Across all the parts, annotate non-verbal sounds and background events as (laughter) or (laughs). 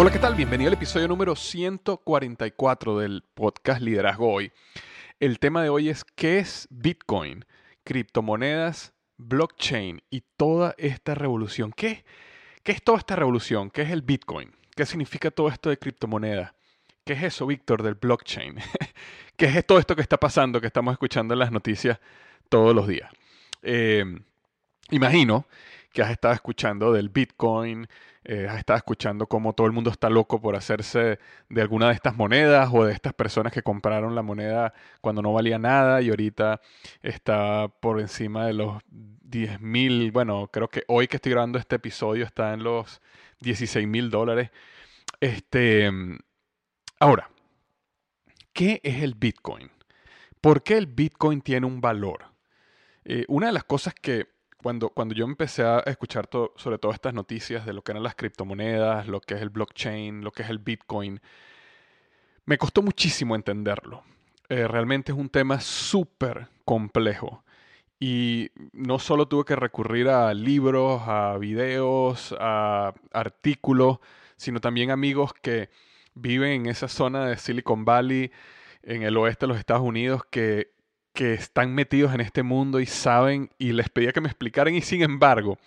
Hola, ¿qué tal? Bienvenido al episodio número 144 del podcast Liderazgo Hoy. El tema de hoy es ¿qué es Bitcoin? Criptomonedas, blockchain y toda esta revolución. ¿Qué, ¿Qué es toda esta revolución? ¿Qué es el Bitcoin? ¿Qué significa todo esto de criptomonedas? ¿Qué es eso, Víctor, del blockchain? (laughs) ¿Qué es todo esto que está pasando, que estamos escuchando en las noticias todos los días? Eh, imagino que has estado escuchando del Bitcoin, eh, has estado escuchando cómo todo el mundo está loco por hacerse de alguna de estas monedas o de estas personas que compraron la moneda cuando no valía nada y ahorita está por encima de los 10 mil, bueno, creo que hoy que estoy grabando este episodio está en los 16 mil dólares. Este, ahora, ¿qué es el Bitcoin? ¿Por qué el Bitcoin tiene un valor? Eh, una de las cosas que cuando, cuando yo empecé a escuchar sobre todas estas noticias de lo que eran las criptomonedas, lo que es el blockchain, lo que es el Bitcoin, me costó muchísimo entenderlo. Eh, realmente es un tema súper complejo. Y no solo tuve que recurrir a libros, a videos, a artículos, sino también amigos que viven en esa zona de Silicon Valley, en el oeste de los Estados Unidos, que que están metidos en este mundo y saben y les pedía que me explicaran y sin embargo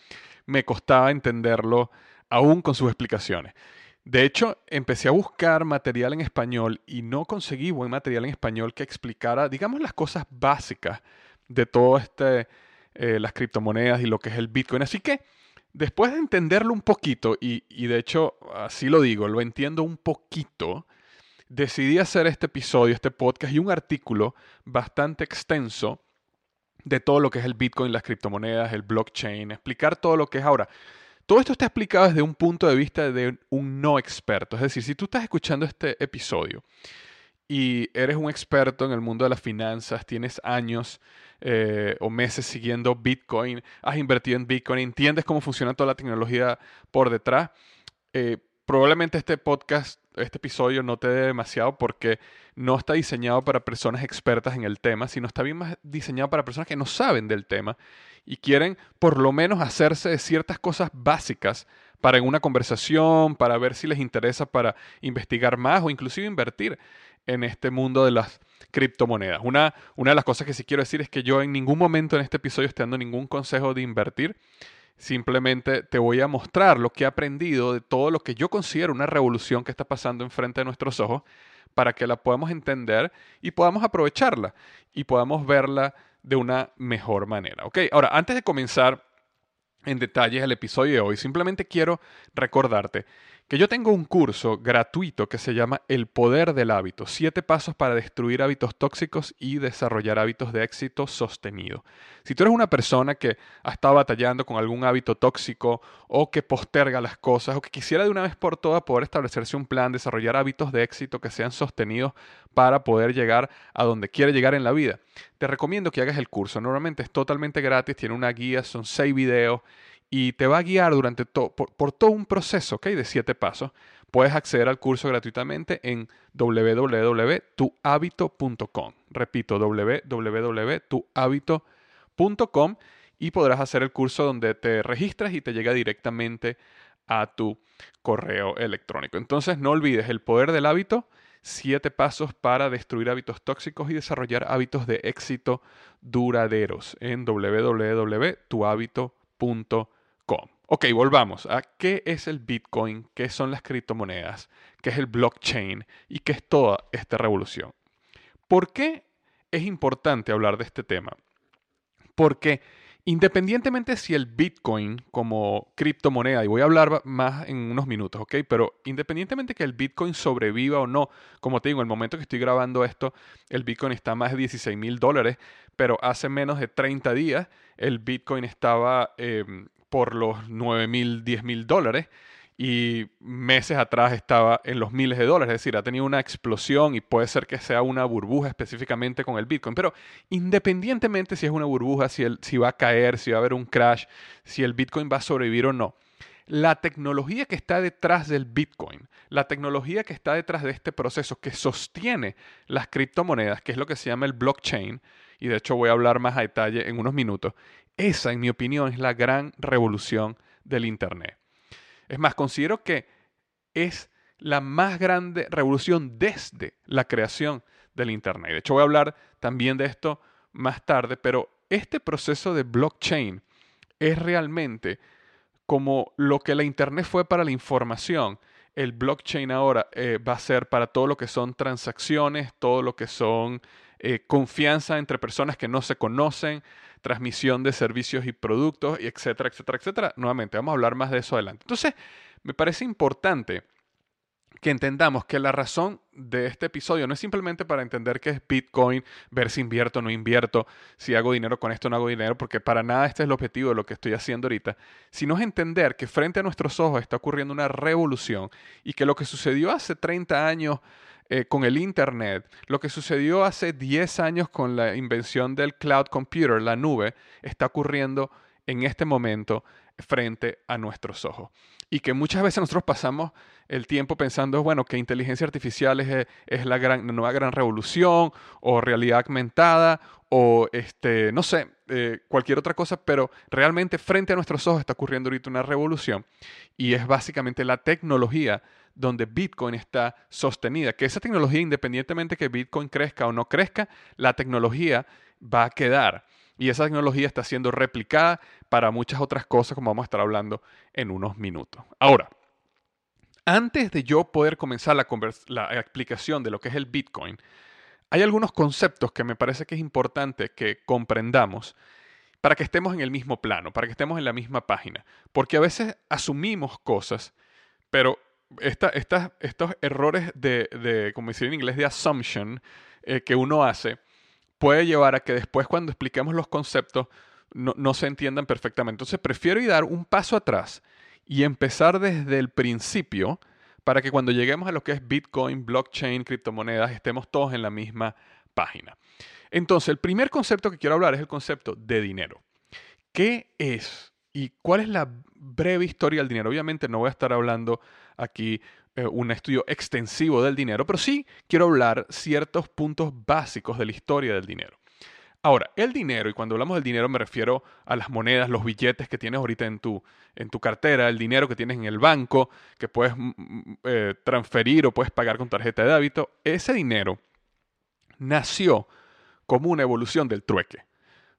me costaba entenderlo aún con sus explicaciones. De hecho, empecé a buscar material en español y no conseguí buen material en español que explicara, digamos, las cosas básicas de todo este, eh, las criptomonedas y lo que es el Bitcoin. Así que, después de entenderlo un poquito, y, y de hecho, así lo digo, lo entiendo un poquito, decidí hacer este episodio, este podcast y un artículo bastante extenso de todo lo que es el Bitcoin, las criptomonedas, el blockchain, explicar todo lo que es ahora. Todo esto está explicado desde un punto de vista de un no experto. Es decir, si tú estás escuchando este episodio y eres un experto en el mundo de las finanzas, tienes años eh, o meses siguiendo Bitcoin, has invertido en Bitcoin, entiendes cómo funciona toda la tecnología por detrás, eh, probablemente este podcast este episodio no te dé demasiado porque no está diseñado para personas expertas en el tema, sino está bien más diseñado para personas que no saben del tema y quieren por lo menos hacerse de ciertas cosas básicas para en una conversación, para ver si les interesa para investigar más o inclusive invertir en este mundo de las criptomonedas. Una, una de las cosas que sí quiero decir es que yo en ningún momento en este episodio estoy dando ningún consejo de invertir. Simplemente te voy a mostrar lo que he aprendido de todo lo que yo considero una revolución que está pasando enfrente de nuestros ojos para que la podamos entender y podamos aprovecharla y podamos verla de una mejor manera. ¿ok? Ahora, antes de comenzar en detalles el episodio de hoy. Simplemente quiero recordarte que yo tengo un curso gratuito que se llama El Poder del Hábito, siete pasos para destruir hábitos tóxicos y desarrollar hábitos de éxito sostenido. Si tú eres una persona que ha estado batallando con algún hábito tóxico o que posterga las cosas o que quisiera de una vez por todas poder establecerse un plan, desarrollar hábitos de éxito que sean sostenidos para poder llegar a donde quiere llegar en la vida, te recomiendo que hagas el curso. Normalmente es totalmente gratis, tiene una guía, son seis videos y te va a guiar durante por, todo un proceso ¿okay? de siete pasos. Puedes acceder al curso gratuitamente en www.tuhabito.com. Repito, www.tuhabito.com y podrás hacer el curso donde te registras y te llega directamente a tu correo electrónico. Entonces no olvides el poder del hábito, siete pasos para destruir hábitos tóxicos y desarrollar hábitos de éxito duraderos en www.tuhabito.com. Ok, volvamos a qué es el Bitcoin, qué son las criptomonedas, qué es el blockchain y qué es toda esta revolución. ¿Por qué es importante hablar de este tema? Porque independientemente si el Bitcoin como criptomoneda, y voy a hablar más en unos minutos, ¿ok? Pero independientemente que el Bitcoin sobreviva o no, como te digo, en el momento que estoy grabando esto, el Bitcoin está a más de 16 mil dólares, pero hace menos de 30 días el Bitcoin estaba em, por los 9 mil, 10 mil dólares y meses atrás estaba en los miles de dólares, es decir, ha tenido una explosión y puede ser que sea una burbuja específicamente con el Bitcoin, pero independientemente si es una burbuja, si, si va a caer, si va a haber un crash, si el Bitcoin va a sobrevivir o no, la tecnología que está detrás del Bitcoin, la tecnología que está detrás de este proceso que sostiene las criptomonedas, que es lo que se llama el blockchain, y de hecho voy a hablar más a detalle en unos minutos, esa, en mi opinión, es la gran revolución del Internet. Es más, considero que es la más grande revolución desde la creación del Internet. De hecho, voy a hablar también de esto más tarde, pero este proceso de blockchain es realmente como lo que la Internet fue para la información. El blockchain ahora eh, va a ser para todo lo que son transacciones, todo lo que son eh, confianza entre personas que no se conocen, transmisión de servicios y productos, y etcétera, etcétera, etcétera. Nuevamente, vamos a hablar más de eso adelante. Entonces, me parece importante que entendamos que la razón de este episodio no es simplemente para entender qué es Bitcoin, ver si invierto o no invierto, si hago dinero con esto o no hago dinero, porque para nada este es el objetivo de lo que estoy haciendo ahorita, sino es entender que frente a nuestros ojos está ocurriendo una revolución y que lo que sucedió hace 30 años eh, con el Internet, lo que sucedió hace 10 años con la invención del cloud computer, la nube, está ocurriendo en este momento frente a nuestros ojos. Y que muchas veces nosotros pasamos el tiempo pensando, bueno, que inteligencia artificial es, es la, nueva gran revolución, o realidad aumentada, o este, no sé, eh, cualquier otra cosa, pero realmente frente a nuestros ojos está ocurriendo ahorita una revolución y es básicamente la tecnología donde Bitcoin está sostenida. Que esa tecnología, independientemente que Bitcoin crezca o no crezca, la tecnología va a quedar. Y esa tecnología está siendo replicada para muchas otras cosas, como vamos a estar hablando en unos minutos. Ahora, antes de yo poder comenzar la, la explicación de lo que es el Bitcoin, hay algunos conceptos que me parece que es importante que comprendamos para que estemos en el mismo plano, para que estemos en la misma página. Porque a veces asumimos cosas, pero estos errores de, como decir en inglés, de assumption eh, que uno hace, puede llevar a que después cuando expliquemos los conceptos no, se entiendan perfectamente. Entonces prefiero ir dar un paso atrás y empezar desde el principio para que cuando lleguemos a lo que es Bitcoin, blockchain, criptomonedas, estemos todos en la misma página. Entonces, el primer concepto que quiero hablar es el concepto de dinero. ¿Qué es y cuál es la breve historia del dinero? Obviamente no voy a estar hablando aquí eh, un estudio extensivo del dinero, pero sí quiero hablar ciertos puntos básicos de la historia del dinero. Ahora, el dinero, y cuando hablamos del dinero me refiero a las monedas, los billetes que tienes ahorita en tu, en tu cartera, el dinero que tienes en el banco, que puedes mm, mm, eh, transferir o puedes pagar con tarjeta de débito, ese dinero nació como una evolución del trueque.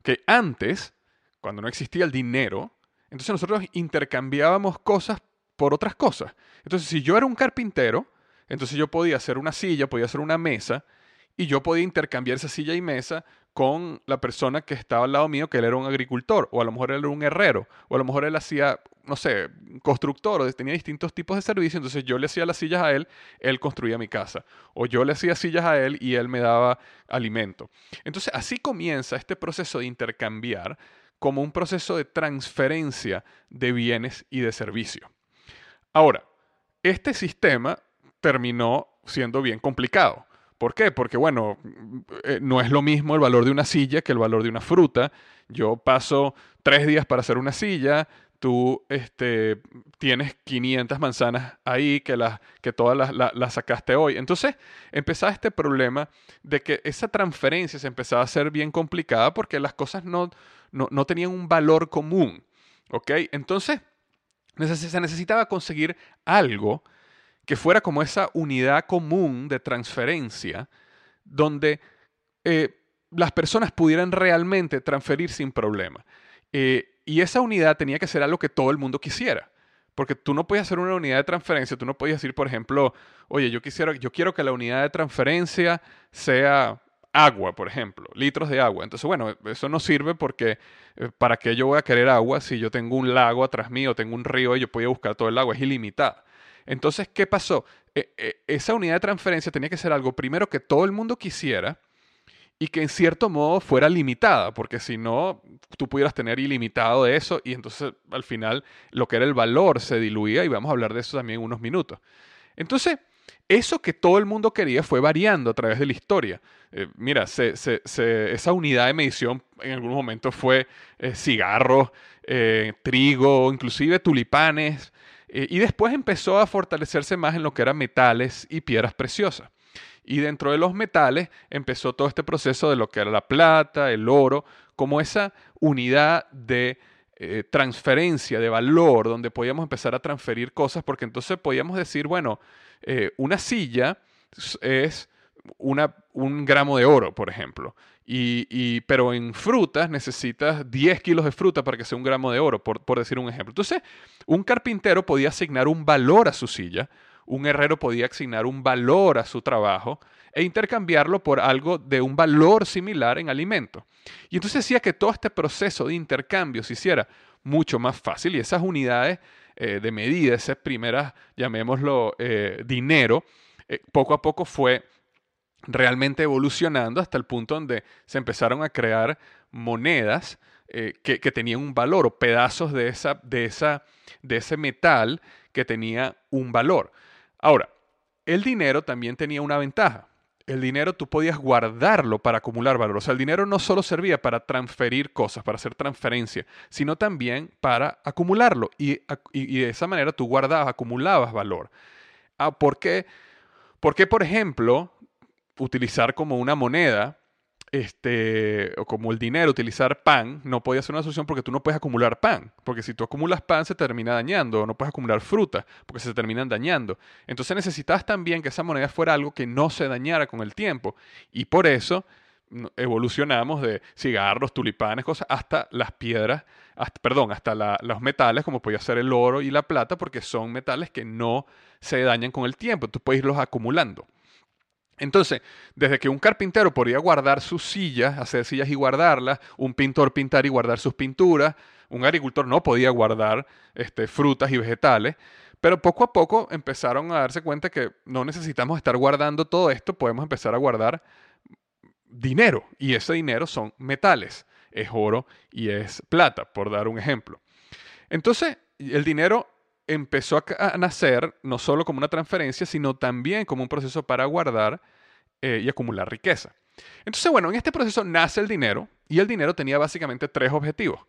Que antes, cuando no existía el dinero, entonces nosotros intercambiábamos cosas por otras cosas. Entonces, si yo era un carpintero, entonces yo podía hacer una silla, podía hacer una mesa, y yo podía intercambiar esa silla y mesa con la persona que estaba al lado mío, que él era un agricultor, o a lo mejor él era un herrero, o a lo mejor él hacía, no sé, constructor, o tenía distintos tipos de servicios, entonces yo le hacía las sillas a él, él construía mi casa, o yo le hacía sillas a él y él me daba alimento. Entonces así comienza este proceso de intercambiar como un proceso de transferencia de bienes y de servicios. Ahora, este sistema terminó siendo bien complicado ¿Por qué? Porque, bueno, eh, no es lo mismo el valor de una silla que el valor de una fruta. Yo paso tres días para hacer una silla, tú este, tienes 500 manzanas ahí que, las, que todas las, sacaste hoy. Entonces empezaba este problema de que esa transferencia se empezaba a hacer bien complicada porque las cosas no, no, tenían un valor común. ¿Ok? Entonces se necesitaba conseguir algo que fuera como esa unidad común de transferencia donde eh, las personas pudieran realmente transferir sin problema. Eh, y esa unidad tenía que ser algo que todo el mundo quisiera. Porque tú no podías hacer una unidad de transferencia, tú no podías decir, por ejemplo, oye, yo, quisiera, yo quiero que la unidad de transferencia sea agua, por ejemplo, litros de agua. Entonces, bueno, eso no sirve porque eh, ¿para qué yo voy a querer agua si yo tengo un lago atrás mío, tengo un río y yo puedo buscar todo el agua? Es ilimitada. Entonces, ¿qué pasó? E, e, esa unidad de transferencia tenía que ser algo primero que todo el mundo quisiera y que en cierto modo fuera limitada, porque si no, tú pudieras tener ilimitado de eso y entonces al final lo que era el valor se diluía y vamos a hablar de eso también en unos minutos. Entonces, eso que todo el mundo quería fue variando a través de la historia. Eh, mira, esa unidad de medición en algún momento fue eh, cigarros, eh, trigo, inclusive tulipanes, eh, y después empezó a fortalecerse más en lo que eran metales y piedras preciosas. Y dentro de los metales empezó todo este proceso de lo que era la plata, el oro, como esa unidad de transferencia de valor donde podíamos empezar a transferir cosas, porque entonces podíamos decir, bueno, eh, una silla es un gramo de oro, por ejemplo. Y, pero en frutas necesitas 10 kilos de fruta para que sea un gramo de oro, por, decir un ejemplo. Entonces, un carpintero podía asignar un valor a su silla, un herrero podía asignar un valor a su trabajo e intercambiarlo por algo de un valor similar en alimento. Y entonces hacía que todo este proceso de intercambio se hiciera mucho más fácil y esas unidades eh, de medida, esas primeras, llamémoslo, eh, dinero, eh, poco a poco fue realmente evolucionando hasta el punto donde se empezaron a crear monedas eh, que, tenían un valor o pedazos de, esa, de, esa, de ese metal que tenía un valor. Ahora, el dinero también tenía una ventaja. El dinero tú podías guardarlo para acumular valor. O sea, el dinero no solo servía para transferir cosas, para hacer transferencia, sino también para acumularlo. Y, de esa manera tú guardabas, acumulabas valor. Ah, ¿Por qué? Porque, por ejemplo, utilizar como una moneda, este, o como el dinero, utilizar pan, no podía ser una solución porque tú no puedes acumular pan. Porque si tú acumulas pan se termina dañando, o no puedes acumular fruta porque se terminan dañando. Entonces necesitas también que esa moneda fuera algo que no se dañara con el tiempo. Y por eso evolucionamos de cigarros, tulipanes, cosas, hasta las piedras, perdón, hasta los metales, como podía ser el oro y la plata, porque son metales que no se dañan con el tiempo. Tú puedes irlos acumulando. Entonces, desde que un carpintero podía guardar sus sillas, hacer sillas y guardarlas, un pintor pintar y guardar sus pinturas, un agricultor no podía guardar este, frutas y vegetales, pero poco a poco empezaron a darse cuenta que no necesitamos estar guardando todo esto, podemos empezar a guardar dinero, y ese dinero son metales, es oro y es plata, por dar un ejemplo. Entonces, el dinero empezó a, nacer no solo como una transferencia, sino también como un proceso para guardar eh, y acumular riqueza. Entonces, bueno, en este proceso nace el dinero y el dinero tenía básicamente tres objetivos.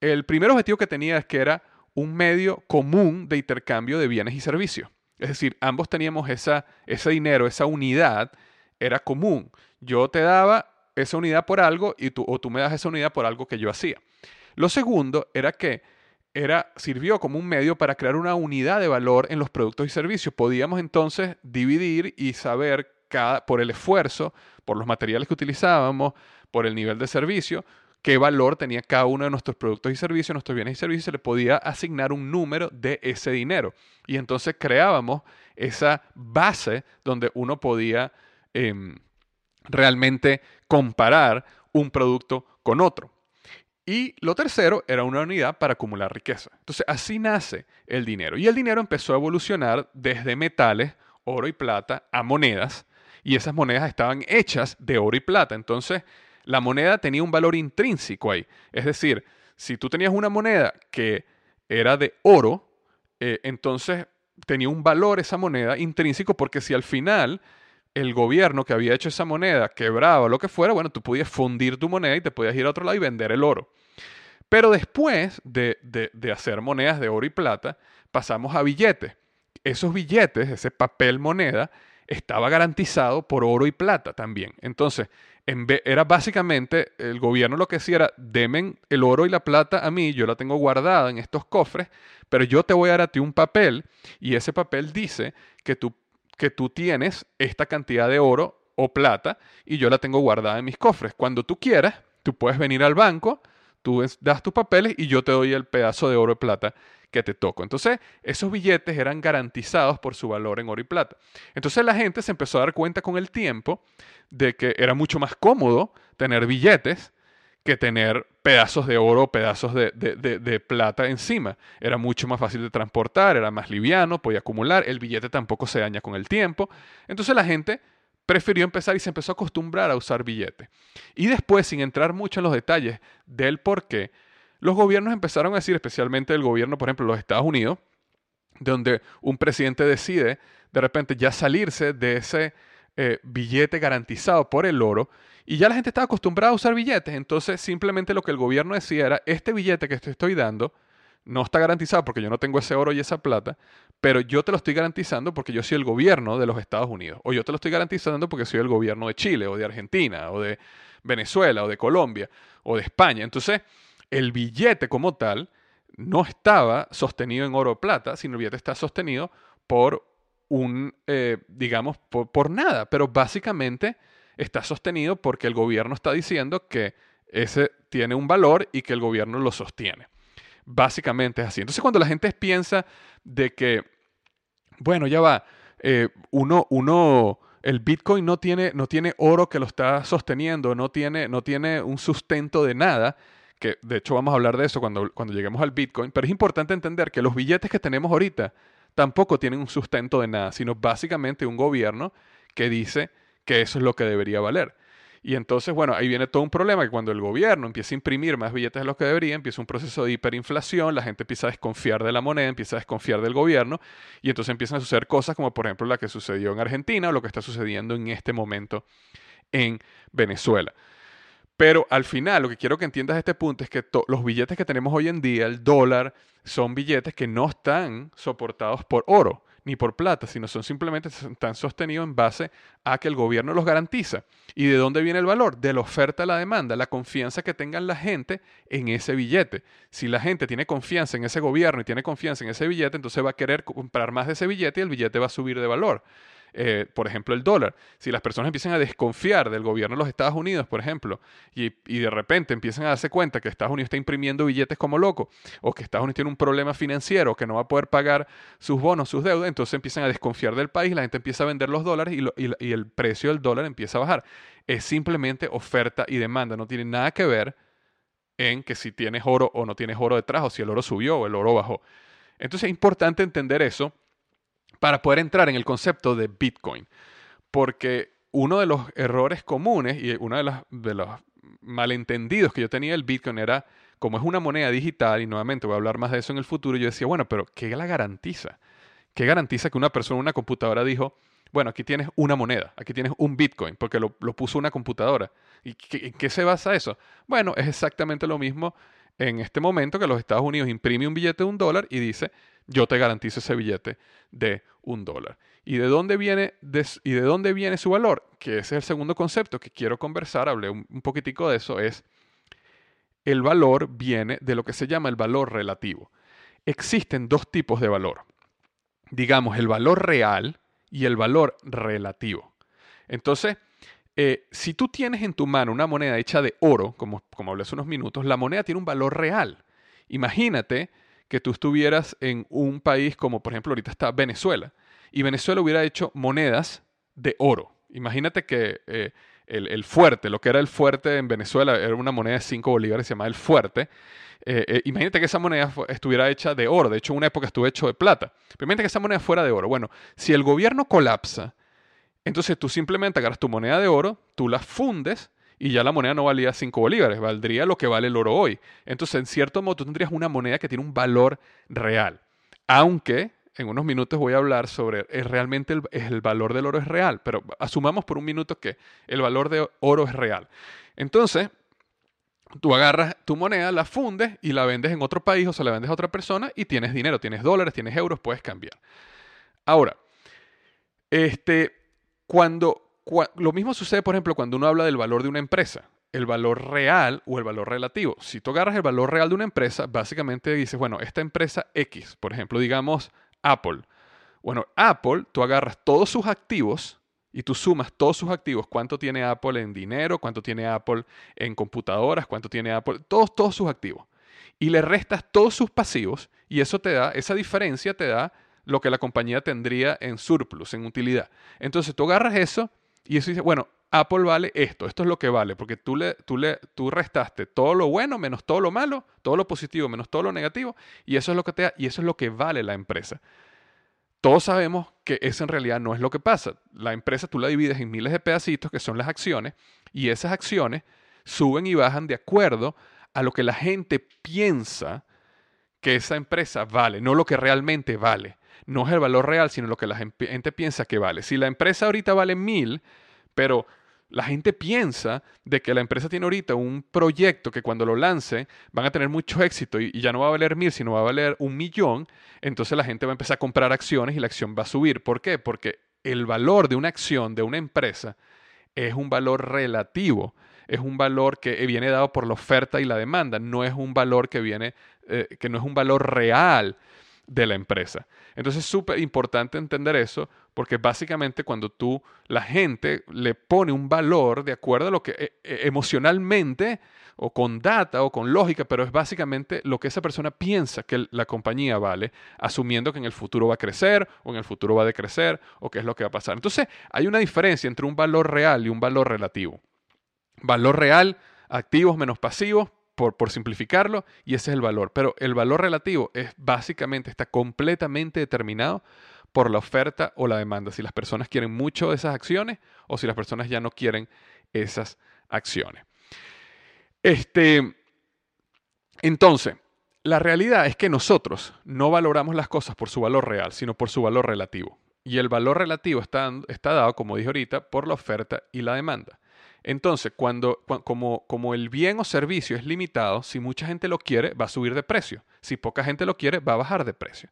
El primer objetivo que tenía es que era un medio común de intercambio de bienes y servicios. Es decir, ambos teníamos esa, ese dinero, esa unidad, era común. Yo te daba esa unidad por algo y tú, o tú me das esa unidad por algo que yo hacía. Lo segundo era que era, sirvió como un medio para crear una unidad de valor en los productos y servicios. Podíamos entonces dividir y saber cada, por el esfuerzo, por los materiales que utilizábamos, por el nivel de servicio, qué valor tenía cada uno de nuestros productos y servicios, nuestros bienes y servicios, se le podía asignar un número de ese dinero. Y entonces creábamos esa base donde uno podía em, realmente comparar un producto con otro. Y lo tercero era una unidad para acumular riqueza. Entonces así nace el dinero. Y el dinero empezó a evolucionar desde metales, oro y plata, a monedas. Y esas monedas estaban hechas de oro y plata. Entonces la moneda tenía un valor intrínseco ahí. Es decir, si tú tenías una moneda que era de oro, eh, entonces tenía un valor esa moneda intrínseco porque si al final el gobierno que había hecho esa moneda quebraba lo que fuera, bueno, tú podías fundir tu moneda y te podías ir a otro lado y vender el oro. Pero después de, de, hacer monedas de oro y plata, pasamos a billetes. Esos billetes, ese papel moneda, estaba garantizado por oro y plata también. Entonces, en era básicamente el gobierno lo que hacía era, demen el oro y la plata a mí, yo la tengo guardada en estos cofres, pero yo te voy a dar a ti un papel y ese papel dice que tú que tú tienes esta cantidad de oro o plata y yo la tengo guardada en mis cofres. Cuando tú quieras, tú puedes venir al banco, tú das tus papeles y yo te doy el pedazo de oro y plata que te toco. Entonces, esos billetes eran garantizados por su valor en oro y plata. Entonces, la gente se empezó a dar cuenta con el tiempo de que era mucho más cómodo tener billetes que tener pedazos de oro, pedazos de, plata encima. Era mucho más fácil de transportar, era más liviano, podía acumular, el billete tampoco se daña con el tiempo. Entonces la gente prefirió empezar y se empezó a acostumbrar a usar billetes. Y después, sin entrar mucho en los detalles del por qué, los gobiernos empezaron a decir, especialmente el gobierno, por ejemplo, de los Estados Unidos, donde un presidente decide de repente ya salirse de ese eh, billete garantizado por el oro y ya la gente estaba acostumbrada a usar billetes, entonces simplemente lo que el gobierno decía era, este billete que te estoy dando no está garantizado porque yo no tengo ese oro y esa plata, pero yo te lo estoy garantizando porque yo soy el gobierno de los Estados Unidos, o yo te lo estoy garantizando porque soy el gobierno de Chile, o de Argentina, o de Venezuela, o de Colombia, o de España. Entonces, el billete como tal no estaba sostenido en oro o plata, sino el billete está sostenido por un, eh, digamos, por nada, pero básicamente está sostenido porque el gobierno está diciendo que ese tiene un valor y que el gobierno lo sostiene. Básicamente es así. Entonces cuando la gente piensa de que, bueno, ya va, eh, uno, uno, el Bitcoin no tiene, no tiene oro que lo está sosteniendo, no tiene, no tiene un sustento de nada, que de hecho vamos a hablar de eso cuando, cuando lleguemos al Bitcoin, pero es importante entender que los billetes que tenemos ahorita tampoco tienen un sustento de nada, sino básicamente un gobierno que dice que eso es lo que debería valer. Y entonces, bueno, ahí viene todo un problema que cuando el gobierno empieza a imprimir más billetes de los que debería, empieza un proceso de hiperinflación, la gente empieza a desconfiar de la moneda, empieza a desconfiar del gobierno, y entonces empiezan a suceder cosas como por ejemplo la que sucedió en Argentina o lo que está sucediendo en este momento en Venezuela. Pero al final, lo que quiero que entiendas de este punto es que los billetes que tenemos hoy en día, el dólar, son billetes que no están soportados por oro ni por plata, sino son simplemente están sostenidos en base a que el gobierno los garantiza. ¿Y de dónde viene el valor? De la oferta a la demanda, la confianza que tengan la gente en ese billete. Si la gente tiene confianza en ese gobierno y tiene confianza en ese billete, entonces va a querer comprar más de ese billete y el billete va a subir de valor. Eh, por ejemplo, el dólar. Si las personas empiezan a desconfiar del gobierno de los Estados Unidos, por ejemplo, y, de repente empiezan a darse cuenta que Estados Unidos está imprimiendo billetes como loco, o que Estados Unidos tiene un problema financiero, que no va a poder pagar sus bonos, sus deudas, entonces empiezan a desconfiar del país, la gente empieza a vender los dólares y, y el precio del dólar empieza a bajar. Es simplemente oferta y demanda, no tiene nada que ver en que si tienes oro o no tienes oro detrás, o si el oro subió o el oro bajó. Entonces es importante entender eso para poder entrar en el concepto de Bitcoin. Porque uno de los errores comunes y uno de los, malentendidos que yo tenía del Bitcoin era, como es una moneda digital, y nuevamente voy a hablar más de eso en el futuro, yo decía, bueno, pero ¿qué la garantiza? ¿Qué garantiza que una persona una computadora dijo, bueno, aquí tienes una moneda, aquí tienes un Bitcoin, porque lo, puso una computadora? ¿Y en qué se basa eso? Bueno, es exactamente lo mismo en este momento que los Estados Unidos imprime un billete de un dólar y dice, yo te garantizo ese billete de un dólar. ¿Y de dónde viene, y de dónde viene su valor? Que ese es el segundo concepto que quiero conversar, hablé un, un poquitico de eso, es el valor viene de lo que se llama el valor relativo. Existen dos tipos de valor. Digamos, el valor real y el valor relativo. Entonces, eh, si tú tienes en tu mano una moneda hecha de oro, como, como hablé hace unos minutos, la moneda tiene un valor real. Imagínate que tú estuvieras en un país como por ejemplo ahorita está Venezuela y Venezuela hubiera hecho monedas de oro. Imagínate que eh, el, fuerte, lo que era el fuerte en Venezuela, era una moneda de 5 bolívares, se el fuerte. Eh, imagínate que esa moneda estuviera hecha de oro, de hecho en una época estuvo hecho de plata. Pero imagínate que esa moneda fuera de oro. Bueno, si el gobierno colapsa, entonces tú simplemente agarras tu moneda de oro, tú la fundes y ya la moneda no valía 5 bolívares, valdría lo que vale el oro hoy. Entonces, en cierto modo, tú tendrías una moneda que tiene un valor real. Aunque en unos minutos voy a hablar sobre ¿es realmente el, el, valor del oro es real, pero asumamos por un minuto que el valor de oro es real. Entonces, tú agarras tu moneda, la fundes y la vendes en otro país o se la vendes a otra persona y tienes dinero, tienes dólares, tienes euros, puedes cambiar. Ahora, este, cuando, lo mismo sucede, por ejemplo, cuando uno habla del valor de una empresa el valor real o el valor relativo. Si tú agarras el valor real de una empresa, básicamente dices, bueno, esta empresa X, por ejemplo, digamos Apple. Bueno, Apple, tú agarras todos sus activos y tú sumas todos sus activos, cuánto tiene Apple en dinero, cuánto tiene Apple en computadoras, cuánto tiene Apple, todos, todos sus activos. Y le restas todos sus pasivos y eso te da, esa diferencia te da lo que la compañía tendría en surplus, en utilidad. Entonces tú agarras eso y eso dice, bueno, Apple vale esto, esto es lo que vale, porque tú, le, tú, le, tú restaste todo lo bueno menos todo lo malo, todo lo positivo menos todo lo negativo, y eso es lo que te da, y eso es lo que vale la empresa. Todos sabemos que eso en realidad no es lo que pasa. La empresa tú la divides en miles de pedacitos que son las acciones, y esas acciones suben y bajan de acuerdo a lo que la gente piensa que esa empresa vale, no lo que realmente vale. No es el valor real, sino lo que la gente piensa que vale. Si la empresa ahorita vale mil, pero la gente piensa de que la empresa tiene ahorita un proyecto que cuando lo lance van a tener mucho éxito y, ya no va a valer mil, sino va a valer un millón, entonces la gente va a empezar a comprar acciones y la acción va a subir. ¿Por qué? Porque el valor de una acción de una empresa es un valor relativo, es un valor que viene dado por la oferta y la demanda, no es un valor que viene, eh, que no es un valor real de la empresa. Entonces es súper importante entender eso porque básicamente cuando tú, la gente le pone un valor de acuerdo a lo que eh, eh, emocionalmente o con data o con lógica, pero es básicamente lo que esa persona piensa que la compañía vale, asumiendo que en el futuro va a crecer o en el futuro va a decrecer o qué es lo que va a pasar. Entonces hay una diferencia entre un valor real y un valor relativo. Valor real, activos menos pasivos, por, simplificarlo, y ese es el valor. Pero el valor relativo es básicamente, está completamente determinado por la oferta o la demanda. Si las personas quieren mucho esas acciones o si las personas ya no quieren esas acciones. Este, entonces, la realidad es que nosotros no valoramos las cosas por su valor real, sino por su valor relativo. Y el valor relativo está, está dado, como dije ahorita, por la oferta y la demanda. Entonces, cuando, como, como el bien o servicio es limitado, si mucha gente lo quiere, va a subir de precio. Si poca gente lo quiere, va a bajar de precio.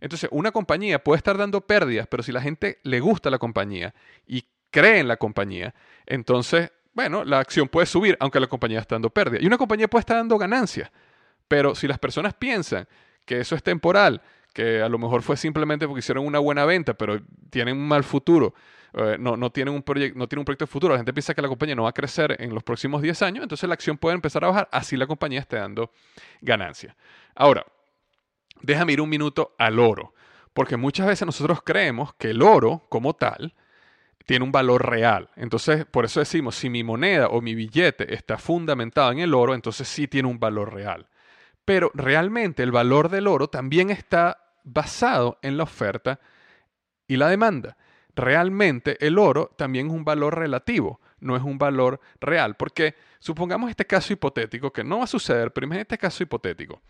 Entonces, una compañía puede estar dando pérdidas, pero si la gente le gusta la compañía y cree en la compañía, entonces, bueno, la acción puede subir aunque la compañía esté dando pérdidas. Y una compañía puede estar dando ganancias, pero si las personas piensan que eso es temporal, que a lo mejor fue simplemente porque hicieron una buena venta, pero tienen un mal futuro, eh, no, no, tienen un proyecto, no tienen un proyecto de futuro, la gente piensa que la compañía no va a crecer en los próximos 10 años, entonces la acción puede empezar a bajar, así la compañía esté dando ganancias. Ahora, déjame ir un minuto al oro, porque muchas veces nosotros creemos que el oro como tal tiene un valor real. Entonces, por eso decimos, si mi moneda o mi billete está fundamentado en el oro, entonces sí tiene un valor real. Pero realmente el valor del oro también está basado en la oferta y la demanda realmente el oro también es un valor relativo, no es un valor real. Porque supongamos este caso hipotético, que no va a suceder, pero imagínate este caso hipotético.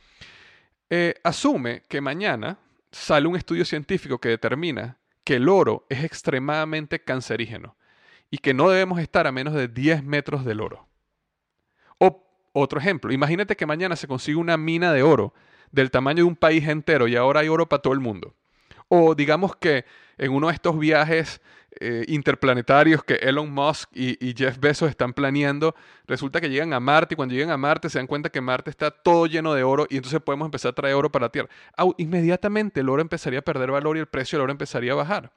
Eh, asume que mañana sale un estudio científico que determina que el oro es extremadamente cancerígeno y que no debemos estar a menos de 10 metros del oro. O otro ejemplo, imagínate que mañana se consigue una mina de oro del tamaño de un país entero y ahora hay oro para todo el mundo. O digamos que en uno de estos viajes eh, interplanetarios que Elon Musk y, Jeff Bezos están planeando, resulta que llegan a Marte y cuando llegan a Marte se dan cuenta que Marte está todo lleno de oro y entonces podemos empezar a traer oro para la Tierra. inmediatamente el oro empezaría a perder valor y el precio del oro empezaría a bajar.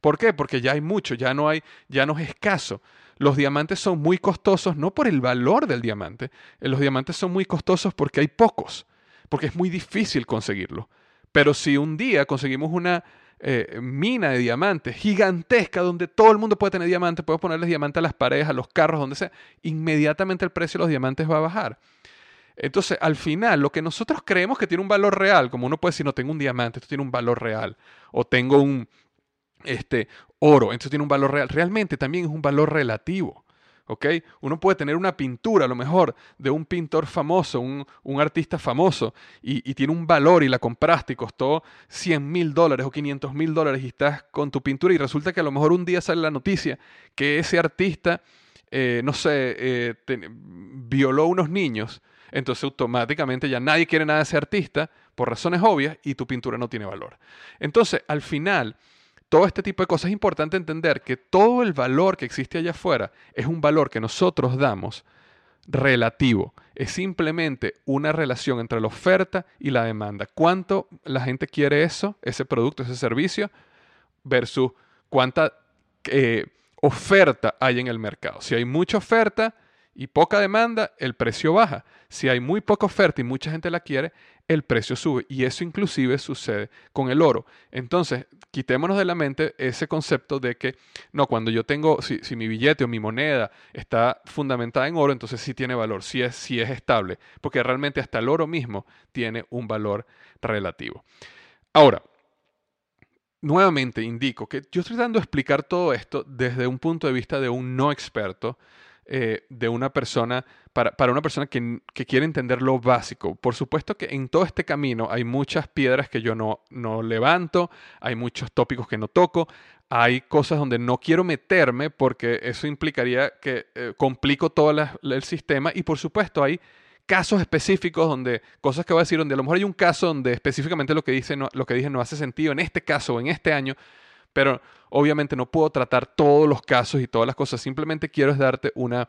¿Por qué? Porque ya hay mucho, ya no hay, ya no es escaso. Los diamantes son muy costosos, no por el valor del diamante, eh, los diamantes son muy costosos porque hay pocos, porque es muy difícil conseguirlo. Pero si un día conseguimos una eh, mina de diamantes gigantesca donde todo el mundo puede tener diamantes, puedes ponerles diamantes a las paredes, a los carros, donde sea, inmediatamente el precio de los diamantes va a bajar. Entonces, al final, lo que nosotros creemos que tiene un valor real, como uno puede decir, no tengo un diamante, esto tiene un valor real, o tengo un este, oro, esto tiene un valor real, realmente también es un valor relativo. ¿Ok? Uno puede tener una pintura, a lo mejor, de un pintor famoso, un, artista famoso, y, tiene un valor y la compraste y costó 100 mil dólares o 500 mil dólares y estás con tu pintura y resulta que a lo mejor un día sale la noticia que ese artista, eh, no sé, eh, violó unos niños. Entonces automáticamente ya nadie quiere nada de ese artista por razones obvias y tu pintura no tiene valor. Entonces, al final, todo este tipo de cosas es importante entender que todo el valor que existe allá afuera es un valor que nosotros damos relativo. Es simplemente una relación entre la oferta y la demanda. ¿Cuánto la gente quiere eso, ese producto, ese servicio, versus cuánta eh, oferta hay en el mercado? Si hay mucha oferta, y poca demanda, el precio baja. Si hay muy poca oferta y mucha gente la quiere, el precio sube. Y eso inclusive sucede con el oro. Entonces, quitémonos de la mente ese concepto de que, no, cuando yo tengo, si, mi billete o mi moneda está fundamentada en oro, entonces sí tiene valor, sí es, sí es estable, porque realmente hasta el oro mismo tiene un valor relativo. Ahora, nuevamente indico que yo estoy tratando de explicar todo esto desde un punto de vista de un no experto, eh, de una persona, para, una persona que, quiere entender lo básico. Por supuesto que en todo este camino hay muchas piedras que yo no, no levanto, hay muchos tópicos que no toco, hay cosas donde no quiero meterme porque eso implicaría que eh, complico todo el sistema y por supuesto hay casos específicos donde, cosas que voy a decir, donde a lo mejor hay un caso donde específicamente lo que, dice lo que dije no hace sentido en este caso o en este año, pero obviamente no puedo tratar todos los casos y todas las cosas, simplemente quiero darte una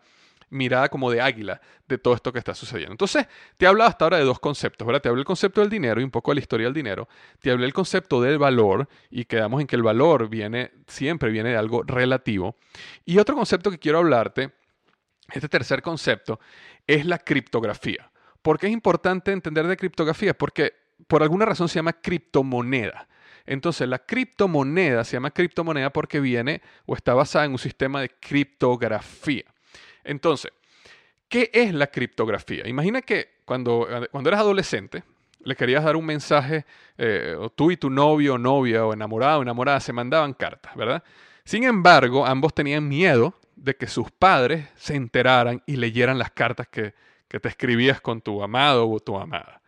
mirada como de águila de todo esto que está sucediendo. Entonces, te he hablado hasta ahora de dos conceptos. Te hablé del concepto del dinero y un poco de la historia del dinero. Te hablé del concepto del valor y quedamos en que el valor viene, siempre viene de algo relativo. Y otro concepto que quiero hablarte, este tercer concepto, es la criptografía. ¿Por qué es importante entender de criptografía? Porque por alguna razón se llama criptomoneda. Entonces, la criptomoneda se llama criptomoneda porque viene o está basada en un sistema de criptografía. Entonces, ¿qué es la criptografía? Imagina que cuando, cuando eras adolescente, le querías dar un mensaje, eh, o tú y tu novio o novia o enamorado o enamorada se mandaban cartas, ¿verdad? Sin embargo, ambos tenían miedo de que sus padres se enteraran y leyeran las cartas que, que te escribías con tu amado o tu amada.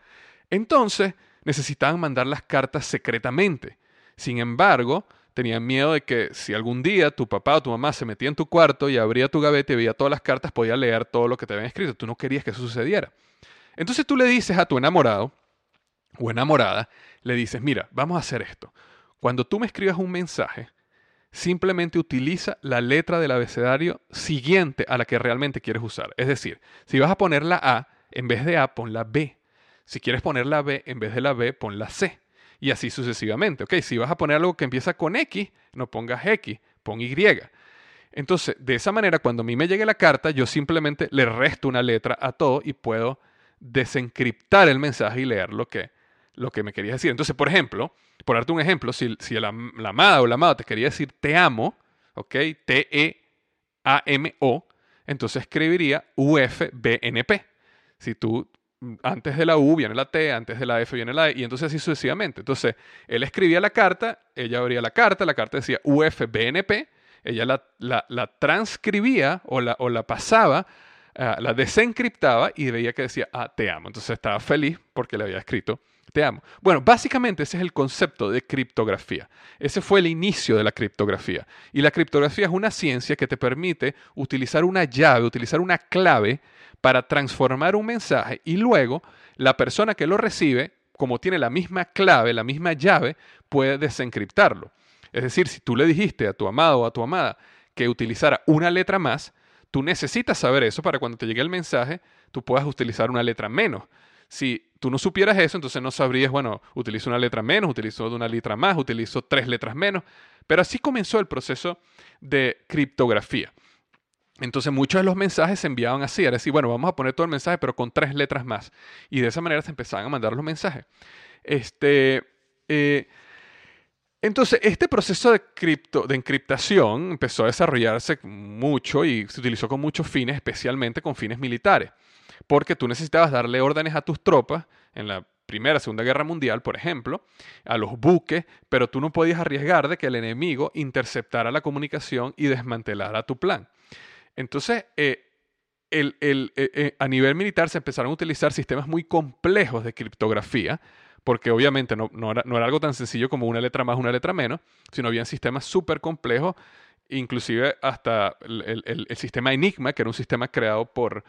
Entonces, necesitaban mandar las cartas secretamente. Sin embargo, tenían miedo de que si algún día tu papá o tu mamá se metía en tu cuarto y abría tu gavete y veía todas las cartas, podía leer todo lo que te habían escrito. Tú no querías que eso sucediera. Entonces tú le dices a tu enamorado o enamorada, le dices, mira, vamos a hacer esto. Cuando tú me escribas un mensaje, simplemente utiliza la letra del abecedario siguiente a la que realmente quieres usar. Es decir, si vas a poner la A, en vez de A, pon la B. Si quieres poner la B, en vez de la B, pon la C. Y así sucesivamente. ¿ok? Si vas a poner algo que empieza con X, no pongas X, pon Y. Entonces, de esa manera, cuando a mí me llegue la carta, yo simplemente le resto una letra a todo y puedo desencriptar el mensaje y leer lo que, lo que me quería decir. Entonces, por ejemplo, por darte un ejemplo, si, si la, amada o la amada te quería decir te amo, ¿ok? T-E-A-M-O, entonces escribiría U-F-B-N-P. Si tú antes de la U viene la T, antes de la F viene la E, y entonces así sucesivamente. Entonces, él escribía la carta, ella abría la carta, la carta decía UFBNP, ella la, transcribía o la, o la pasaba, ah, la desencriptaba y veía que decía, ah, te amo. Entonces estaba feliz porque le había escrito, te amo. Bueno, básicamente ese es el concepto de criptografía. Ese fue el inicio de la criptografía. Y la criptografía es una ciencia que te permite utilizar una llave, utilizar una clave, para transformar un mensaje y luego la persona que lo recibe, como tiene la misma clave, la misma llave, puede desencriptarlo. Es decir, si tú le dijiste a tu amado o a tu amada que utilizara una letra más, tú necesitas saber eso para cuando te llegue el mensaje, tú puedas utilizar una letra menos. Si tú no supieras eso, entonces no sabrías, bueno, utilizo una letra menos, utilizo una letra más, utilizo tres letras menos. Pero así comenzó el proceso de criptografía. Entonces muchos de los mensajes se enviaban así, era decir, bueno, vamos a poner todo el mensaje, pero con tres letras más. Y de esa manera se empezaban a mandar los mensajes. Este, eh, Entonces, este proceso de, cripto, de encriptación empezó a desarrollarse mucho y se utilizó con muchos fines, especialmente con fines militares, porque tú necesitabas darle órdenes a tus tropas en la Primera, Segunda Guerra Mundial, por ejemplo, a los buques, pero tú no podías arriesgar de que el enemigo interceptara la comunicación y desmantelara tu plan. Entonces, eh, eh, eh, a nivel militar se empezaron a utilizar sistemas muy complejos de criptografía, porque obviamente no, era, algo tan sencillo como una letra más, una letra menos, sino habían sistemas súper complejos, inclusive hasta el, sistema Enigma, que era un sistema creado por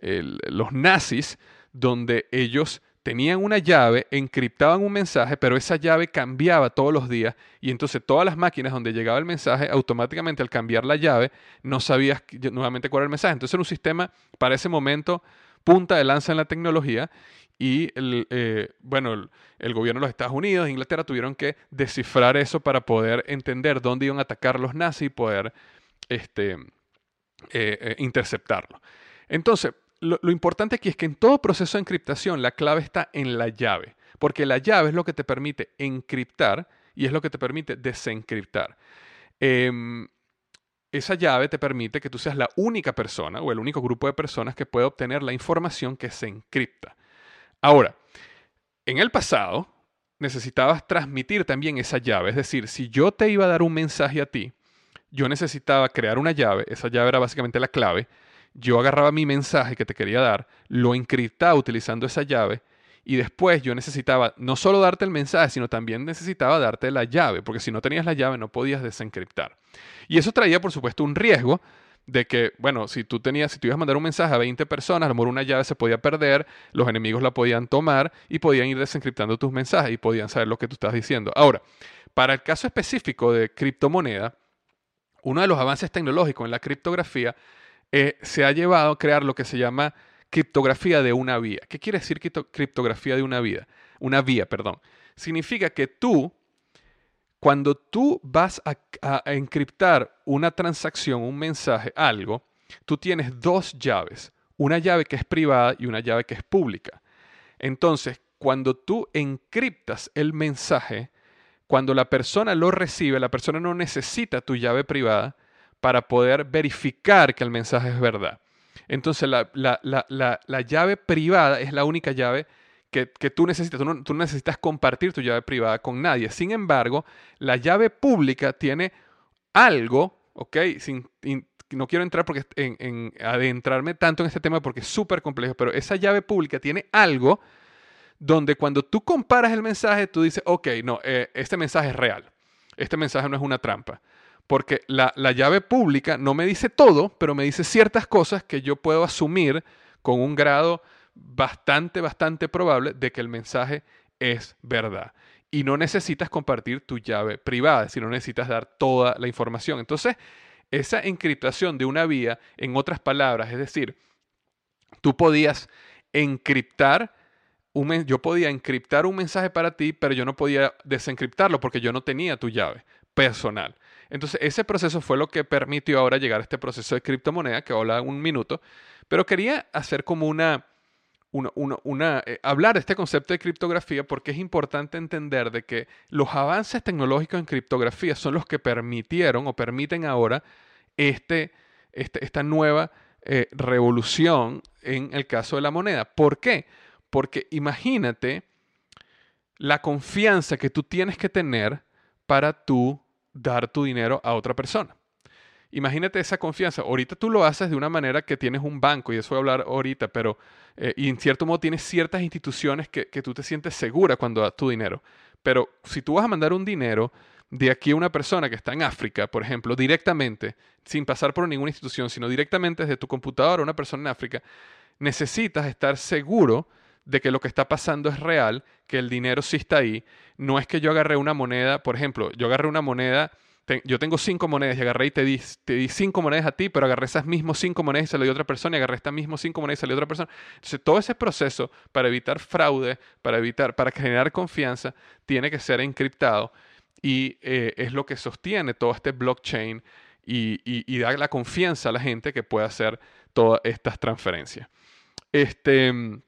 los nazis, donde ellos tenían una llave, encriptaban un mensaje, pero esa llave cambiaba todos los días y entonces todas las máquinas donde llegaba el mensaje, automáticamente al cambiar la llave, no sabías nuevamente cuál era el mensaje. Entonces era un sistema para ese momento punta de lanza en la tecnología y el, eh, bueno, el, gobierno de los Estados Unidos, Inglaterra, tuvieron que descifrar eso para poder entender dónde iban a atacar los nazis y poder este, eh, eh, interceptarlo. Entonces, lo, importante aquí es que en todo proceso de encriptación la clave está en la llave, porque la llave es lo que te permite encriptar y es lo que te permite desencriptar. Em, esa llave te permite que tú seas la única persona o el único grupo de personas que puede obtener la información que se encripta. Ahora, en el pasado necesitabas transmitir también esa llave, es decir, si yo te iba a dar un mensaje a ti, yo necesitaba crear una llave, esa llave era básicamente la clave, yo agarraba mi mensaje que te quería dar, lo encriptaba utilizando esa llave y después yo necesitaba no solo darte el mensaje, sino también necesitaba darte la llave, porque si no tenías la llave no podías desencriptar. Y eso traía, por supuesto, un riesgo de que, bueno, si tú tenías, si tú ibas a mandar un mensaje a 20 personas, a lo mejor una llave se podía perder, los enemigos la podían tomar y podían ir desencriptando tus mensajes y podían saber lo que tú estás diciendo. Ahora, para el caso específico de criptomoneda, uno de los avances tecnológicos en la criptografía eh, se ha llevado a crear lo que se llama criptografía de una vía. ¿Qué quiere decir criptografía de una vía? Una vía, perdón. Significa que tú, cuando tú vas a, a encriptar una transacción, un mensaje, algo, tú tienes dos llaves. Una llave que es privada y una llave que es pública. Entonces, cuando tú encriptas el mensaje, cuando la persona lo recibe, la persona no necesita tu llave privada, para poder verificar que el mensaje es verdad. Entonces la, llave privada es la única llave que, tú necesitas. Tú no, necesitas compartir tu llave privada con nadie. Sin embargo, la llave pública tiene algo, ¿ok? No quiero entrar porque en, adentrarme tanto en este tema porque es súper complejo, pero esa llave pública tiene algo donde cuando tú comparas el mensaje, tú dices, ok, no, eh, este mensaje es real. Este mensaje no es una trampa porque la, llave pública no me dice todo, pero me dice ciertas cosas que yo puedo asumir con un grado bastante, bastante probable de que el mensaje es verdad. Y no necesitas compartir tu llave privada, sino necesitas dar toda la información. Entonces, esa encriptación de una vía, en otras palabras, es decir, tú podías encriptar un, yo podía encriptar un mensaje para ti, pero yo no podía desencriptarlo porque yo no tenía tu llave personal. Entonces, ese proceso fue lo que permitió ahora llegar a este proceso de criptomoneda, que habla un minuto, pero quería hacer como una, una, eh, hablar de este concepto de criptografía porque es importante entender de que los avances tecnológicos en criptografía son los que permitieron o permiten ahora este, este esta nueva eh, revolución en el caso de la moneda. ¿Por qué? Porque imagínate la confianza que tú tienes que tener para tú dar tu dinero a otra persona. Imagínate esa confianza. Ahorita tú lo haces de una manera que tienes un banco, y eso voy a hablar ahorita, pero eh, y en cierto modo tienes ciertas instituciones que, que tú te sientes segura cuando das tu dinero. Pero si tú vas a mandar un dinero de aquí a una persona que está en África, por ejemplo, directamente, sin pasar por ninguna institución, sino directamente desde tu computadora a una persona en África, necesitas estar seguro de que lo que está pasando es real, que el dinero sí está ahí. No es que yo agarré una moneda, por ejemplo, yo agarré una moneda, yo tengo cinco monedas y agarré y te di, te di cinco monedas a ti, pero agarré esas mismas cinco monedas y se otra persona y agarré estas mismas cinco monedas y se a otra persona. Entonces, todo ese proceso para evitar fraude, para evitar, para generar confianza, tiene que ser encriptado y eh, es lo que sostiene todo este blockchain y, y da la confianza a la gente que pueda hacer todas estas transferencias. Este,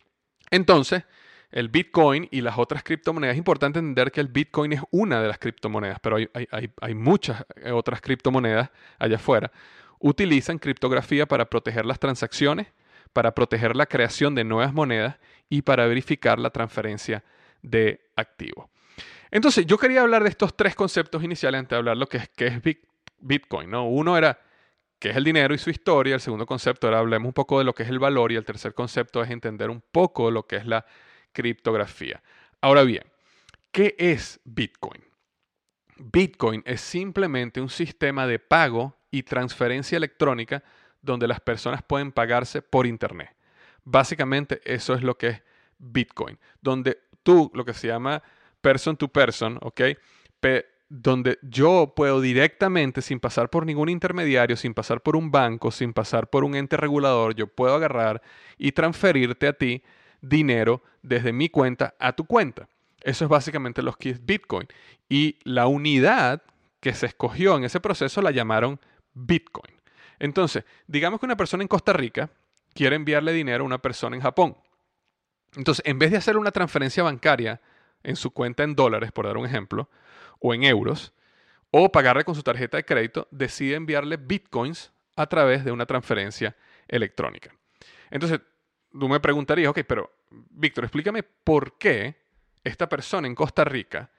entonces, el Bitcoin y las otras criptomonedas. Es importante entender que el Bitcoin es una de las criptomonedas, pero hay, muchas eh, otras criptomonedas allá afuera. Utilizan criptografía para proteger las transacciones, para proteger la creación de nuevas monedas y para verificar la transferencia de activos. Entonces, yo quería hablar de estos tres conceptos iniciales antes de hablar lo que es, qué es Bitcoin. ¿no? Uno era qué es el dinero y su historia. El segundo concepto era hablemos un poco de lo que es el valor. Y el tercer concepto es entender un poco lo que es la criptografía. Ahora bien, ¿qué es Bitcoin? Bitcoin es simplemente un sistema de pago y transferencia electrónica donde las personas pueden pagarse por Internet. Básicamente eso es lo que es Bitcoin, donde tú, lo que se llama person to person, ¿ok? Donde yo puedo directamente, sin pasar por ningún intermediario, sin pasar por un banco, sin pasar por un ente regulador, yo puedo agarrar y transferirte a ti dinero desde mi cuenta a tu cuenta. Eso es básicamente lo que es Bitcoin. Y la unidad que se escogió en ese proceso la llamaron Bitcoin. Entonces, digamos que una persona en Costa Rica quiere enviarle dinero a una persona en Japón. Entonces, en vez de hacer una transferencia bancaria en su cuenta en dólares, por dar un ejemplo, o en euros, o pagarle con su tarjeta de crédito, decide enviarle bitcoins a través de una transferencia electrónica. Entonces, tú me preguntarías, ok, pero Víctor, explícame por qué esta persona en Costa Rica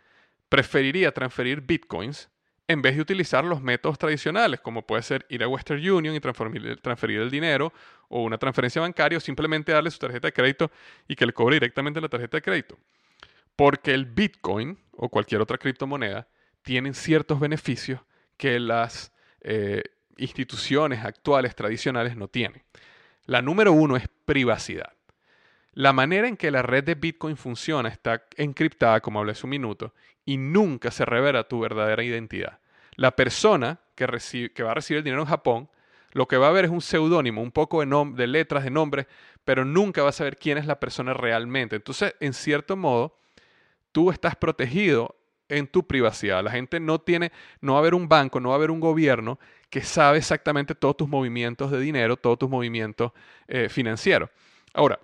preferiría transferir bitcoins en vez de utilizar los métodos tradicionales, como puede ser ir a Western Union y transferir, el dinero, o una transferencia bancaria, o simplemente darle su tarjeta de crédito y que le cobre directamente la tarjeta de crédito. Porque el Bitcoin o cualquier otra criptomoneda tienen ciertos beneficios que las eh, instituciones actuales tradicionales no tienen. La número uno es privacidad. La manera en que la red de Bitcoin funciona está encriptada, como hablé hace un minuto, y nunca se revela tu verdadera identidad. La persona que, que, va a recibir el dinero en Japón, lo que va a ver es un seudónimo, un poco de, de letras, de nombres, pero nunca va a saber quién es la persona realmente. Entonces, en cierto modo, tú estás protegido en tu privacidad. La gente no tiene, no va a haber un banco, no va a haber un gobierno que sabe exactamente todos tus movimientos de dinero, todos tus movimientos eh, financieros. Ahora,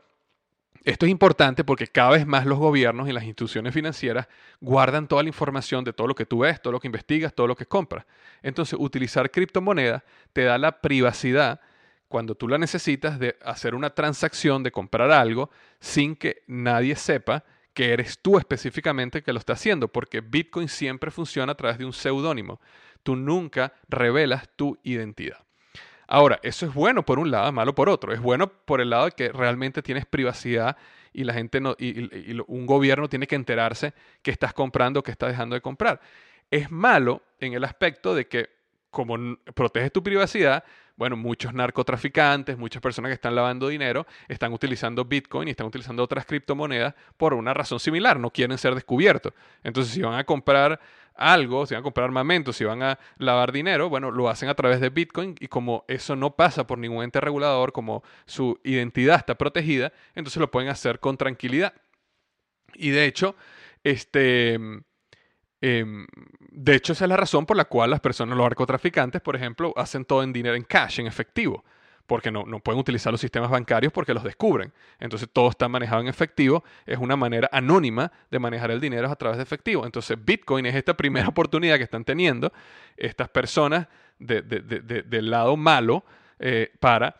esto es importante porque cada vez más los gobiernos y las instituciones financieras guardan toda la información de todo lo que tú ves, todo lo que investigas, todo lo que compras. Entonces, utilizar criptomonedas te da la privacidad cuando tú la necesitas de hacer una transacción, de comprar algo, sin que nadie sepa que eres tú específicamente que lo está haciendo, porque Bitcoin siempre funciona a través de un seudónimo. Tú nunca revelas tu identidad. Ahora, eso es bueno por un lado, malo por otro. Es bueno por el lado de que realmente tienes privacidad y la gente no, y, un gobierno tiene que enterarse que estás comprando que estás dejando de comprar. Es malo en el aspecto de que como proteges tu privacidad, bueno, muchos narcotraficantes, muchas personas que están lavando dinero, están utilizando Bitcoin y están utilizando otras criptomonedas por una razón similar, no quieren ser descubiertos. Entonces, si van a comprar algo, si van a comprar armamento, si van a lavar dinero, bueno, lo hacen a través de Bitcoin y como eso no pasa por ningún ente regulador, como su identidad está protegida, entonces lo pueden hacer con tranquilidad. Y de hecho, este Em, de hecho, esa es la razón por la cual las personas, los narcotraficantes, por ejemplo, hacen todo en dinero, en cash, en efectivo, porque no, no, pueden utilizar los sistemas bancarios porque los descubren. Entonces, todo está manejado en efectivo. Es una manera anónima de manejar el dinero a través de efectivo. Entonces, Bitcoin es esta primera oportunidad que están teniendo estas personas del lado malo eh, para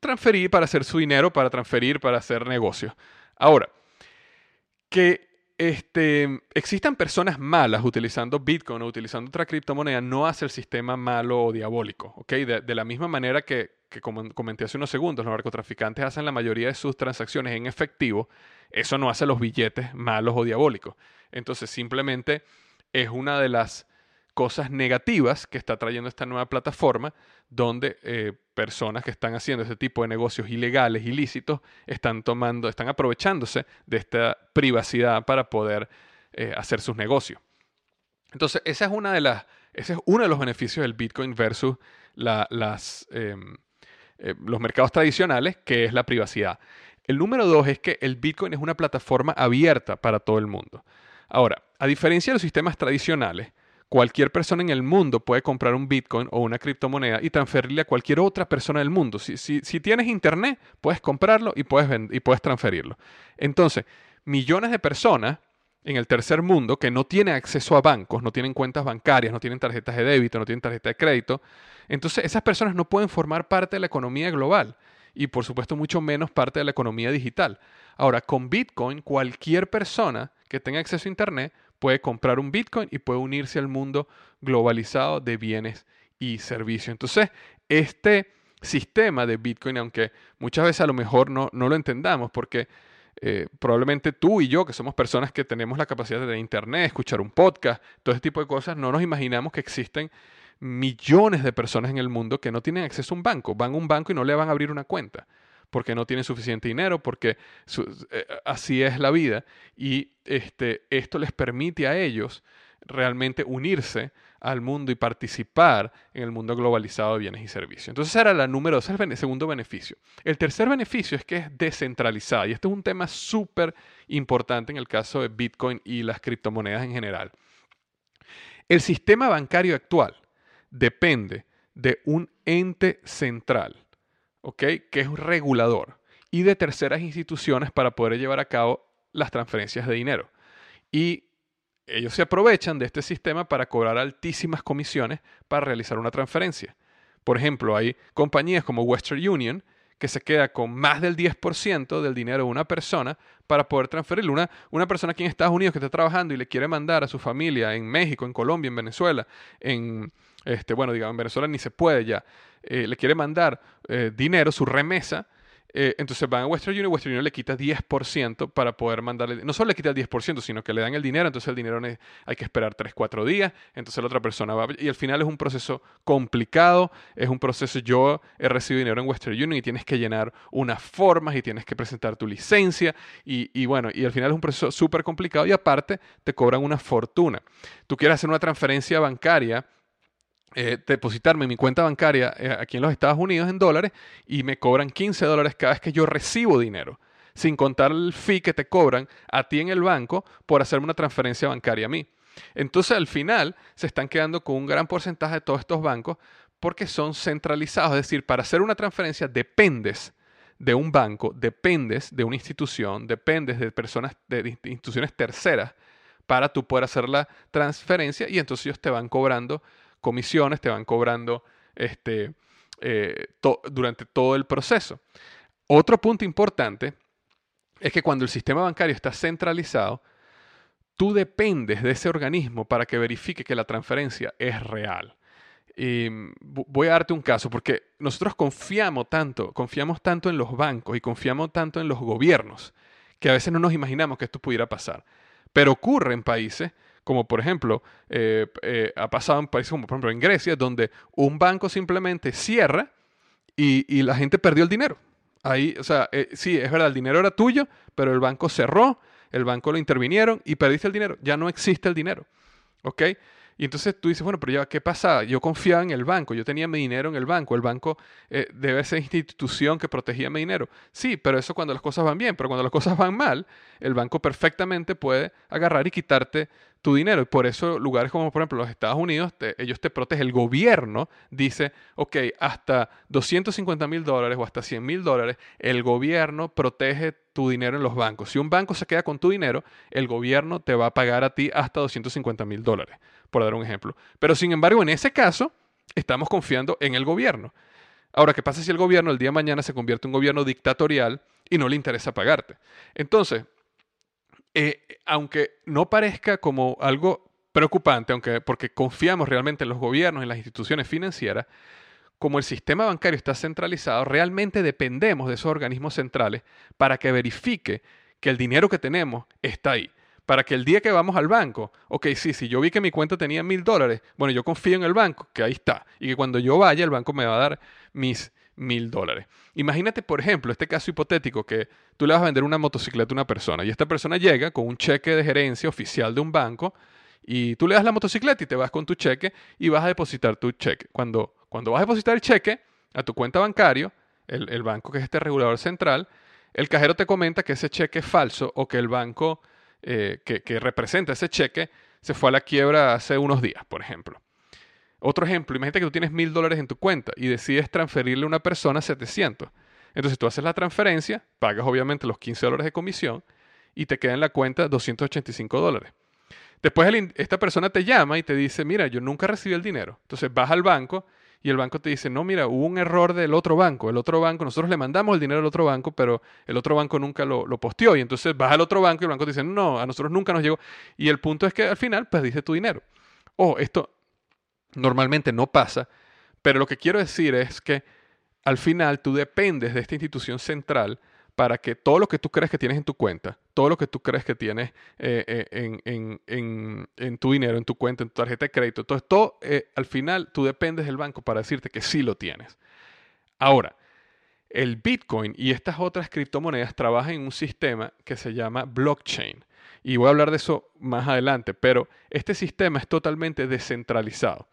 transferir, para hacer su dinero, para transferir, para hacer negocios. Ahora, que este, existan personas malas utilizando Bitcoin o utilizando otra criptomoneda, no hace el sistema malo o diabólico. ¿okay? De, la misma manera que, que, como comenté hace unos segundos, los narcotraficantes hacen la mayoría de sus transacciones en efectivo, eso no hace los billetes malos o diabólicos. Entonces, simplemente es una de las cosas negativas que está trayendo esta nueva plataforma, donde eh, personas que están haciendo ese tipo de negocios ilegales, ilícitos, están tomando, están aprovechándose de esta privacidad para poder eh, hacer sus negocios. Entonces, esa es una de las, ese es uno de los beneficios del Bitcoin versus las, em, eh, los mercados tradicionales, que es la privacidad. El número dos es que el Bitcoin es una plataforma abierta para todo el mundo. Ahora, a diferencia de los sistemas tradicionales, Cualquier persona en el mundo puede comprar un Bitcoin o una criptomoneda y transferirle a cualquier otra persona del mundo. Si, tienes internet, puedes comprarlo y puedes, y puedes transferirlo. Entonces, millones de personas en el tercer mundo que no tienen acceso a bancos, no tienen cuentas bancarias, no tienen tarjetas de débito, no tienen tarjeta de crédito. Entonces esas personas no pueden formar parte de la economía global y por supuesto mucho menos parte de la economía digital. Ahora, con Bitcoin, cualquier persona que tenga acceso a Internet puede comprar un Bitcoin y puede unirse al mundo globalizado de bienes y servicios. Entonces, este sistema de Bitcoin, aunque muchas veces a lo mejor no, no lo entendamos, porque eh, probablemente tú y yo, que somos personas que tenemos la capacidad de tener internet, escuchar un podcast, todo ese tipo de cosas, no nos imaginamos que existen millones de personas en el mundo que no tienen acceso a un banco. Van a un banco y no le van a abrir una cuenta porque no tienen suficiente dinero, porque eh, así es la vida. Y este, esto les permite a ellos realmente unirse al mundo y participar en el mundo globalizado de bienes y servicios. Entonces era la número dos, el segundo beneficio. El tercer beneficio es que es descentralizada y este es un tema súper importante en el caso de Bitcoin y las criptomonedas en general. El sistema bancario actual depende de un ente central, ¿ok? Que es un regulador y de terceras instituciones para poder llevar a cabo las transferencias de dinero. Y ellos se aprovechan de este sistema para cobrar altísimas comisiones para realizar una transferencia. Por ejemplo, hay compañías como Western Union que se queda con más del 10% del dinero de una persona para poder transferirle. Una, una persona aquí en Estados Unidos que está trabajando y le quiere mandar a su familia en México, en Colombia, en Venezuela, en, este, bueno, digamos, en Venezuela ni se puede ya, eh, le quiere mandar eh, dinero, su remesa, eh, entonces van a Western Union, Western Union le quita 10% para poder mandarle, no solo le quita el 10%, sino que le dan el dinero, entonces el dinero hay que esperar 3, 4 días, entonces la otra persona va, y al final es un proceso complicado, es un proceso, yo he recibido dinero en Western Union y tienes que llenar unas formas y tienes que presentar tu licencia, y, y bueno, y al final es un proceso súper complicado y aparte te cobran una fortuna. Tú quieres hacer una transferencia bancaria, eh, depositarme en mi cuenta bancaria eh, aquí en los Estados Unidos en dólares y me cobran 15 dólares cada vez que yo recibo dinero, sin contar el fee que te cobran a ti en el banco por hacerme una transferencia bancaria a mí. Entonces al final se están quedando con un gran porcentaje de todos estos bancos porque son centralizados, es decir, para hacer una transferencia dependes de un banco, dependes de una institución, dependes de personas, de instituciones terceras para tú poder hacer la transferencia y entonces ellos te van cobrando comisiones, te van cobrando este, eh, durante todo el proceso. Otro punto importante es que cuando el sistema bancario está centralizado, tú dependes de ese organismo para que verifique que la transferencia es real. Y voy a darte un caso, porque nosotros confiamos tanto, confiamos tanto en los bancos y confiamos tanto en los gobiernos, que a veces no nos imaginamos que esto pudiera pasar. Pero ocurre en países como por ejemplo eh, eh, ha pasado en países como por ejemplo en Grecia, donde un banco simplemente cierra y, la gente perdió el dinero. Ahí, o sea, eh, sí, es verdad, el dinero era tuyo, pero el banco cerró, el banco lo intervinieron y perdiste el dinero. Ya no existe el dinero. ¿Ok? Y entonces tú dices, bueno, pero ya, ¿qué pasa? Yo confiaba en el banco, yo tenía mi dinero en el banco, el banco eh, debe ser institución que protegía mi dinero. Sí, pero eso cuando las cosas van bien, pero cuando las cosas van mal, el banco perfectamente puede agarrar y quitarte tu dinero. Y por eso lugares como por ejemplo los Estados Unidos, ellos te protegen. El gobierno dice, ok, hasta 250 mil dólares o hasta 100 mil dólares, el gobierno protege tu dinero en los bancos. Si un banco se queda con tu dinero, el gobierno te va a pagar a ti hasta 250 mil dólares, por dar un ejemplo. Pero sin embargo, en ese caso, estamos confiando en el gobierno. Ahora, ¿qué pasa si el gobierno el día de mañana se convierte en un gobierno dictatorial y no le interesa pagarte? Entonces, eh, aunque no parezca como algo preocupante, aunque porque confiamos realmente en los gobiernos, en las instituciones financieras, como el sistema bancario está centralizado, realmente dependemos de esos organismos centrales para que verifique que el dinero que tenemos está ahí. Para que el día que vamos al banco, ok, sí, si yo vi que mi cuenta tenía mil dólares, bueno, yo confío en el banco, que ahí está, y que cuando yo vaya, el banco me va a dar mis mil dólares. Imagínate, por ejemplo, este caso hipotético que tú le vas a vender una motocicleta a una persona y esta persona llega con un cheque de gerencia oficial de un banco y tú le das la motocicleta y te vas con tu cheque y vas a depositar tu cheque. Cuando, cuando vas a depositar el cheque a tu cuenta bancario, el, banco que es este regulador central, el cajero te comenta que ese cheque es falso o que el banco eh, que representa ese cheque se fue a la quiebra hace unos días, por ejemplo. Otro ejemplo, imagínate que tú tienes mil dólares en tu cuenta y decides transferirle a una persona 700. Entonces tú haces la transferencia, pagas obviamente los 15 dólares de comisión y te queda en la cuenta 285 dólares. Después esta persona te llama y te dice, mira, yo nunca recibí el dinero. Entonces vas al banco y el banco te dice, no, mira, hubo un error del otro banco. El otro banco, nosotros le mandamos el dinero al otro banco, pero el otro banco nunca lo, lo posteó. Y entonces vas al otro banco y el banco te dice, no, a nosotros nunca nos llegó. Y el punto es que al final perdiste tu dinero. Oh, esto normalmente no pasa, pero lo que quiero decir es que al final tú dependes de esta institución central para que todo lo que tú crees que tienes en tu cuenta, todo lo que tú crees que tienes eh, eh, en, tu dinero, en tu cuenta, en tu tarjeta de crédito, todo esto, eh, al final tú dependes del banco para decirte que sí lo tienes. Ahora, el Bitcoin y estas otras criptomonedas trabajan en un sistema que se llama blockchain. Y voy a hablar de eso más adelante, pero este sistema es totalmente descentralizado.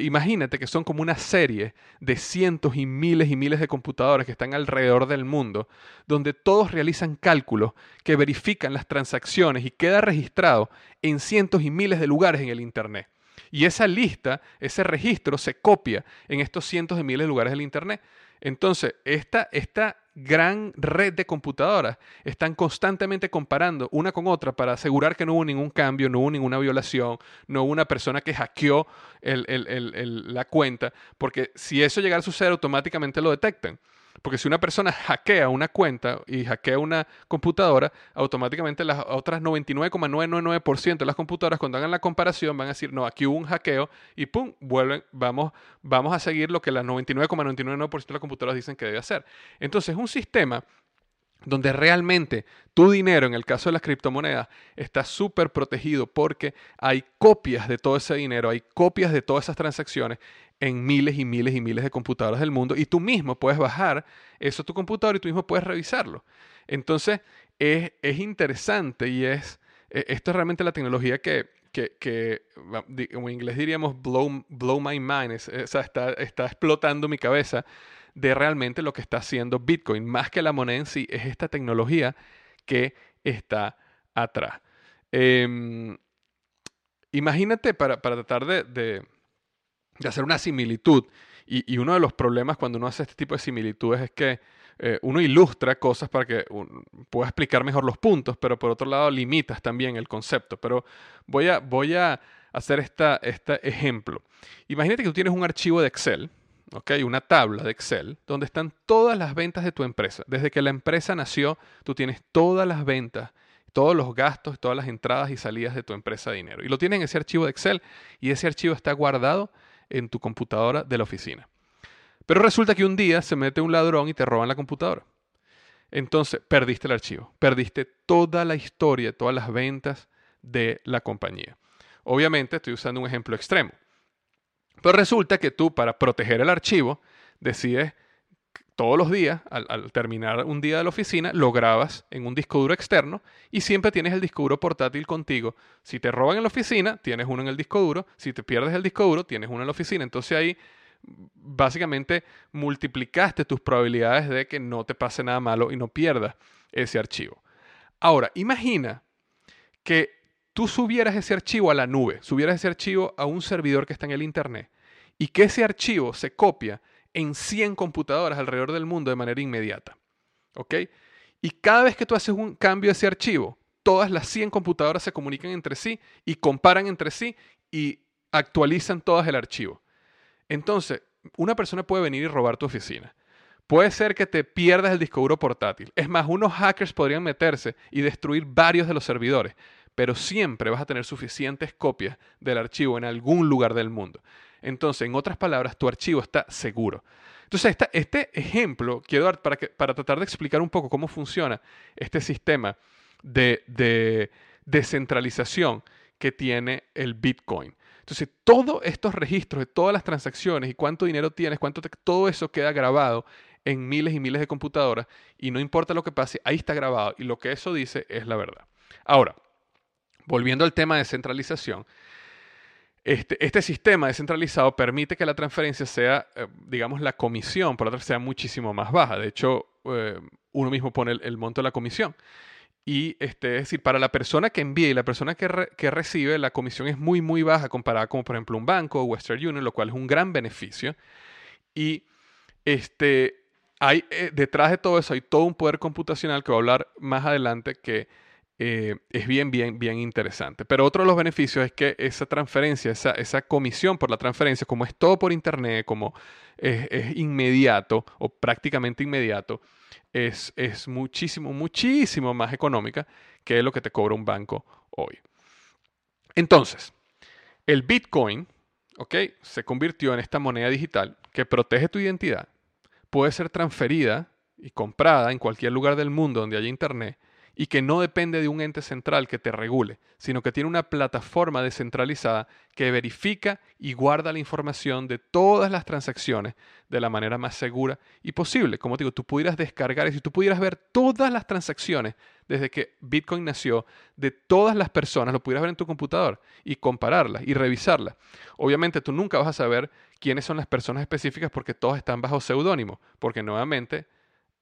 Imagínate que son como una serie de cientos y miles y miles de computadoras que están alrededor del mundo, donde todos realizan cálculos que verifican las transacciones y queda registrado en cientos y miles de lugares en el Internet. Y esa lista, ese registro se copia en estos cientos de miles de lugares del Internet. Entonces, esta, esta gran red de computadoras están constantemente comparando una con otra para asegurar que no hubo ningún cambio, no hubo ninguna violación, no hubo una persona que hackeó la cuenta, porque si eso llegara a suceder automáticamente lo detectan. Porque si una persona hackea una cuenta y hackea una computadora, automáticamente las otras 99,999% de las computadoras cuando hagan la comparación van a decir, no, aquí hubo un hackeo y pum, vuelven, vamos, vamos a seguir lo que las 99,999% de las computadoras dicen que debe hacer. Entonces es un sistema donde realmente tu dinero, en el caso de las criptomonedas, está súper protegido porque hay copias de todo ese dinero, hay copias de todas esas transacciones en miles y miles y miles de computadoras del mundo y tú mismo puedes bajar eso a tu computador y tú mismo puedes revisarlo. Entonces, es, interesante y es, e, esto es realmente la tecnología que, que, en inglés diríamos blow, blow my mind, o sea, está, está explotando mi cabeza de realmente lo que está haciendo Bitcoin. Más que la moneda en sí, es esta tecnología que está atrás. Em, imagínate para, tratar de de hacer una similitud. Y, uno de los problemas cuando uno hace este tipo de similitudes es que eh, uno ilustra cosas para que pueda explicar mejor los puntos, pero por otro lado limitas también el concepto. Pero voy a, voy a hacer esta, este ejemplo. Imagínate que tú tienes un archivo de Excel, ¿okay? una tabla de Excel, donde están todas las ventas de tu empresa. Desde que la empresa nació, tú tienes todas las ventas todos los gastos, todas las entradas y salidas de tu empresa de dinero. Y lo tienes en ese archivo de Excel y ese archivo está guardado en tu computadora de la oficina. Pero resulta que un día se mete un ladrón y te roban la computadora. Entonces perdiste el archivo, perdiste toda la historia, todas las ventas de la compañía. Obviamente estoy usando un ejemplo extremo. Pero resulta que tú para proteger el archivo decides todos los días, al, terminar un día de la oficina, lo grabas en un disco duro externo y siempre tienes el disco duro portátil contigo. Si te roban en la oficina, tienes uno en el disco duro. Si te pierdes el disco duro, tienes uno en la oficina. Entonces ahí básicamente multiplicaste tus probabilidades de que no te pase nada malo y no pierdas ese archivo. Ahora, imagina que tú subieras ese archivo a la nube, subieras ese archivo a un servidor que está en el Internet y que ese archivo se copia en 100 computadoras alrededor del mundo de manera inmediata. ¿Ok? Y cada vez que tú haces un cambio de ese archivo, todas las 100 computadoras se comunican entre sí y comparan entre sí y actualizan todas el archivo. Entonces, una persona puede venir y robar tu oficina. Puede ser que te pierdas el disco duro portátil. Es más, unos hackers podrían meterse y destruir varios de los servidores, pero siempre vas a tener suficientes copias del archivo en algún lugar del mundo. Entonces, en otras palabras, tu archivo está seguro. Entonces, este ejemplo quiero dar para, para tratar de explicar un poco cómo funciona este sistema de, descentralización que tiene el Bitcoin. Entonces, todos estos registros de todas las transacciones y cuánto dinero tienes, cuánto todo eso queda grabado en miles y miles de computadoras y no importa lo que pase, ahí está grabado y lo que eso dice es la verdad. Ahora, volviendo al tema de centralización, este, este, sistema descentralizado permite que la transferencia sea, eh, digamos, la comisión, por otra sea muchísimo más baja. De hecho, eh, uno mismo pone el, monto de la comisión. Y este, es decir, para la persona que envía y la persona que, recibe, la comisión es muy, muy baja comparada con, por ejemplo, un banco o Western Union, lo cual es un gran beneficio. Y este, hay, eh, detrás de todo eso hay todo un poder computacional que voy a hablar más adelante que eh, es bien, bien, bien interesante. Pero otro de los beneficios es que esa transferencia, esa, esa comisión por la transferencia, como es todo por internet, como es, es inmediato o prácticamente inmediato, es, es muchísimo, muchísimo más económica que lo que te cobra un banco hoy. Entonces, el Bitcoin, ¿ok? Se convirtió en esta moneda digital que protege tu identidad, puede ser transferida y comprada en cualquier lugar del mundo donde haya internet y que no depende de un ente central que te regule, sino que tiene una plataforma descentralizada que verifica y guarda la información de todas las transacciones de la manera más segura y posible. Como te digo, tú pudieras descargar y si tú pudieras ver todas las transacciones desde que Bitcoin nació de todas las personas, lo pudieras ver en tu computador y compararlas y revisarlas. Obviamente tú nunca vas a saber quiénes son las personas específicas porque todas están bajo seudónimo, porque nuevamente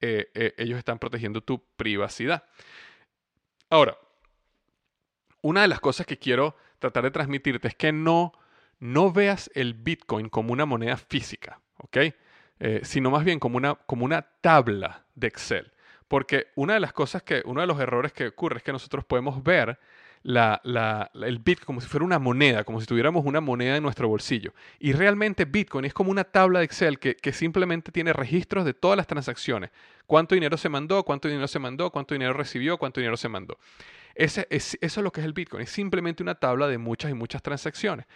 eh, eh, ellos están protegiendo tu privacidad. Ahora, una de las cosas que quiero tratar de transmitirte es que no, no veas el Bitcoin como una moneda física, ¿ok? Eh, sino más bien como una, como una tabla de Excel. Porque una de las cosas que, uno de los errores que ocurre es que nosotros podemos ver el Bitcoin como si fuera una moneda, como si tuviéramos una moneda en nuestro bolsillo. Y realmente Bitcoin es como una tabla de Excel que, simplemente tiene registros de todas las transacciones. Cuánto dinero se mandó, cuánto dinero se mandó, cuánto dinero recibió, cuánto dinero se mandó. Eso es lo que es el Bitcoin. Es simplemente una tabla de muchas y muchas transacciones.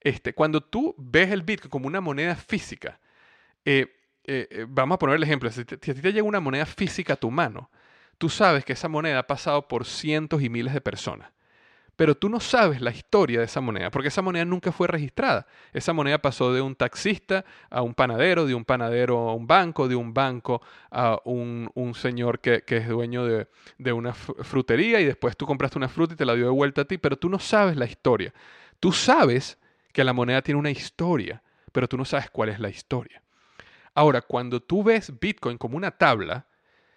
Este, cuando tú ves el Bitcoin como una moneda física, eh, eh, eh, vamos a poner el ejemplo, si, a ti te llega una moneda física a tu mano, tú sabes que esa moneda ha pasado por cientos y miles de personas pero tú no sabes la historia de esa moneda, porque esa moneda nunca fue registrada. Esa moneda pasó de un taxista a un panadero, de un panadero a un banco, de un banco a un, señor que, es dueño de, de, una frutería y después tú compraste una fruta y te la dio de vuelta a ti, pero tú no sabes la historia. Tú sabes que la moneda tiene una historia, pero tú no sabes cuál es la historia. Ahora, cuando tú ves Bitcoin como una tabla,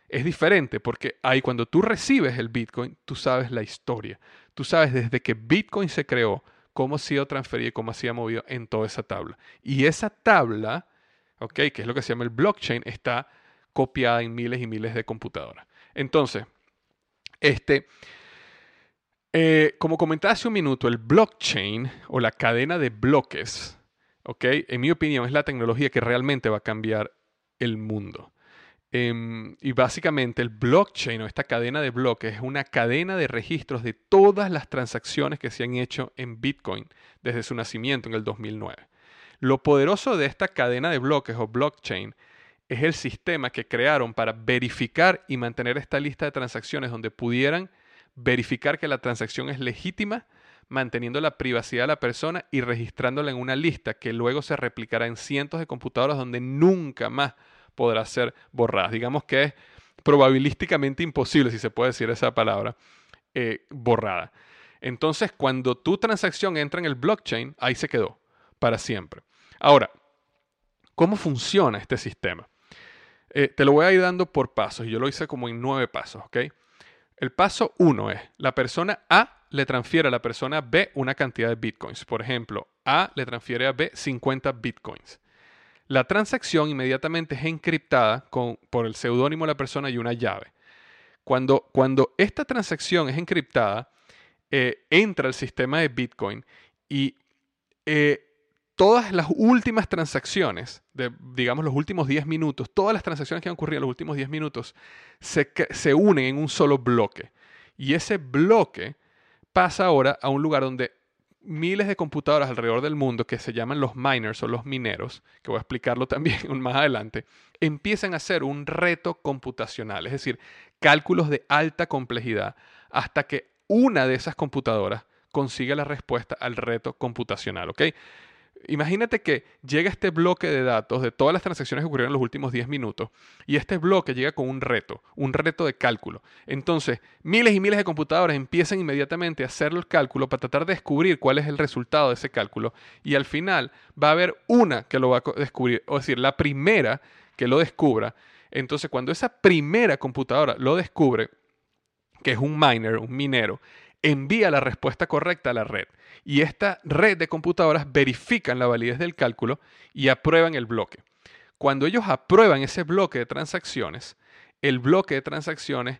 es diferente porque ahí cuando tú recibes el Bitcoin, tú sabes la historia. Tú sabes desde que Bitcoin se creó, cómo ha sido transferido y cómo ha sido movido en toda esa tabla. Y esa tabla, ¿ok? Que es lo que se llama el blockchain, está copiada en miles y miles de computadoras. Entonces, este, eh, como comentaba hace un minuto, el blockchain o la cadena de bloques, ¿ok? En mi opinión es la tecnología que realmente va a cambiar el mundo. Em, y básicamente el blockchain o esta cadena de bloques es una cadena de registros de todas las transacciones que se han hecho en Bitcoin desde su nacimiento en el 2009. Lo poderoso de esta cadena de bloques o blockchain es el sistema que crearon para verificar y mantener esta lista de transacciones donde pudieran verificar que la transacción es legítima, manteniendo la privacidad de la persona y registrándola en una lista que luego se replicará en cientos de computadoras donde nunca más podrá ser borrada. Digamos que es probabilísticamente imposible, si se puede decir esa palabra, eh, borrada. Entonces, cuando tu transacción entra en el blockchain, ahí se quedó para siempre. Ahora, ¿cómo funciona este sistema? Eh, te lo voy a ir dando por pasos y yo lo hice como en nueve pasos, ¿ok? El paso uno es, la persona A le transfiere a la persona B una cantidad de bitcoins. Por ejemplo, A le transfiere a B 50 bitcoins. La transacción inmediatamente es encriptada por el seudónimo de la persona y una llave. Cuando, cuando esta transacción es encriptada, eh, entra al sistema de Bitcoin y eh, todas las últimas transacciones, digamos los últimos 10 minutos, todas las transacciones que han ocurrido en los últimos 10 minutos, se, se unen en un solo bloque. Y ese bloque pasa ahora a un lugar donde miles de computadoras alrededor del mundo que se llaman los miners o los mineros, que voy a explicarlo (laughs) también más adelante, empiezan a hacer un reto computacional, es decir, cálculos de alta complejidad, hasta que una de esas computadoras consiga la respuesta al reto computacional, ¿ok? Imagínate que llega este bloque de datos de todas las transacciones que ocurrieron en los últimos 10 minutos y este bloque llega con un reto, un reto de cálculo. Entonces, miles y miles de computadoras empiezan inmediatamente a hacer el cálculo para tratar de descubrir cuál es el resultado de ese cálculo y al final va a haber una que lo va a descubrir, o decir, la primera que lo descubra. Entonces, cuando esa primera computadora lo descubre, que es un miner, un minero, envía la respuesta correcta a la red. Y esta red de computadoras verifican la validez del cálculo y aprueban el bloque. Cuando ellos aprueban ese bloque de transacciones, el bloque de transacciones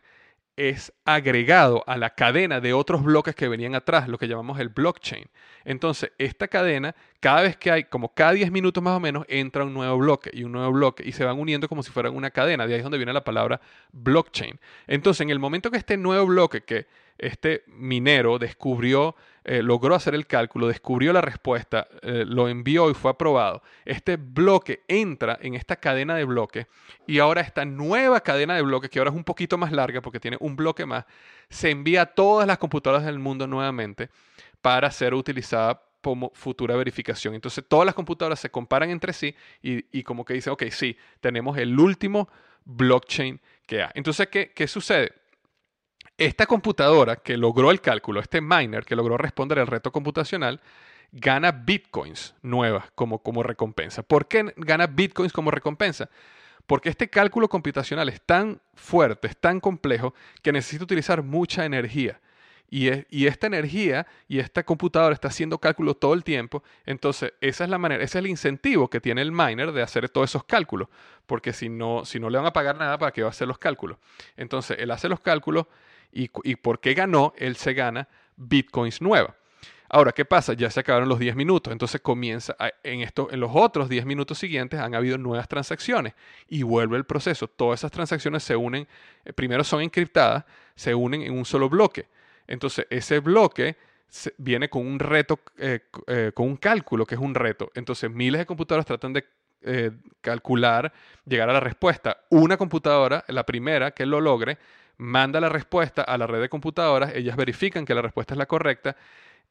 es agregado a la cadena de otros bloques que venían atrás, lo que llamamos el blockchain. Entonces, esta cadena, cada vez que hay, como cada 10 minutos más o menos, entra un nuevo bloque y un nuevo bloque y se van uniendo como si fueran una cadena. De ahí es donde viene la palabra blockchain. Entonces, en el momento que este nuevo bloque, que este minero descubrió, eh, logró hacer el cálculo, descubrió la respuesta, eh, lo envió y fue aprobado. Este bloque entra en esta cadena de bloques y ahora esta nueva cadena de bloques, que ahora es un poquito más larga porque tiene un bloque más, se envía a todas las computadoras del mundo nuevamente para ser utilizada como futura verificación. Entonces todas las computadoras se comparan entre sí y, como que dicen, ok, sí, tenemos el último blockchain que hay. Entonces, ¿qué, qué sucede? Esta computadora que logró el cálculo, este miner que logró responder el reto computacional, gana bitcoins nuevas como, como recompensa. ¿Por qué gana bitcoins como recompensa? Porque este cálculo computacional es tan fuerte, es tan complejo, que necesita utilizar mucha energía. Y, y, esta energía y esta computadora está haciendo cálculos todo el tiempo. Entonces, esa es la manera, ese es el incentivo que tiene el miner de hacer todos esos cálculos. Porque si no, si no le van a pagar nada, ¿para qué va a hacer los cálculos? Entonces, él hace los cálculos y, y por qué ganó, él se gana bitcoins nueva. Ahora, ¿qué pasa? Ya se acabaron los 10 minutos, entonces comienza en, esto, en los otros 10 minutos siguientes han habido nuevas transacciones y vuelve el proceso. Todas esas transacciones se unen, eh, primero son encriptadas, se unen en un solo bloque. Entonces, ese bloque viene con un reto, eh, eh, con un cálculo que es un reto. Entonces, miles de computadoras tratan de calcular, llegar a la respuesta. Una computadora, la primera que lo logre, manda la respuesta a la red de computadoras, ellas verifican que la respuesta es la correcta,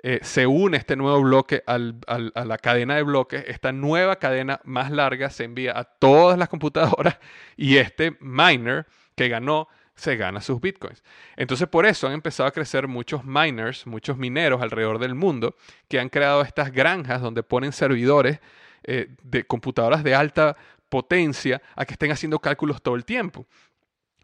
eh, se une este nuevo bloque a la cadena de bloques, esta nueva cadena más larga se envía a todas las computadoras (laughs) y este miner que ganó se gana sus bitcoins. Entonces por eso han empezado a crecer muchos miners, muchos mineros alrededor del mundo que han creado estas granjas donde ponen servidores eh, de computadoras de alta potencia a que estén haciendo cálculos todo el tiempo.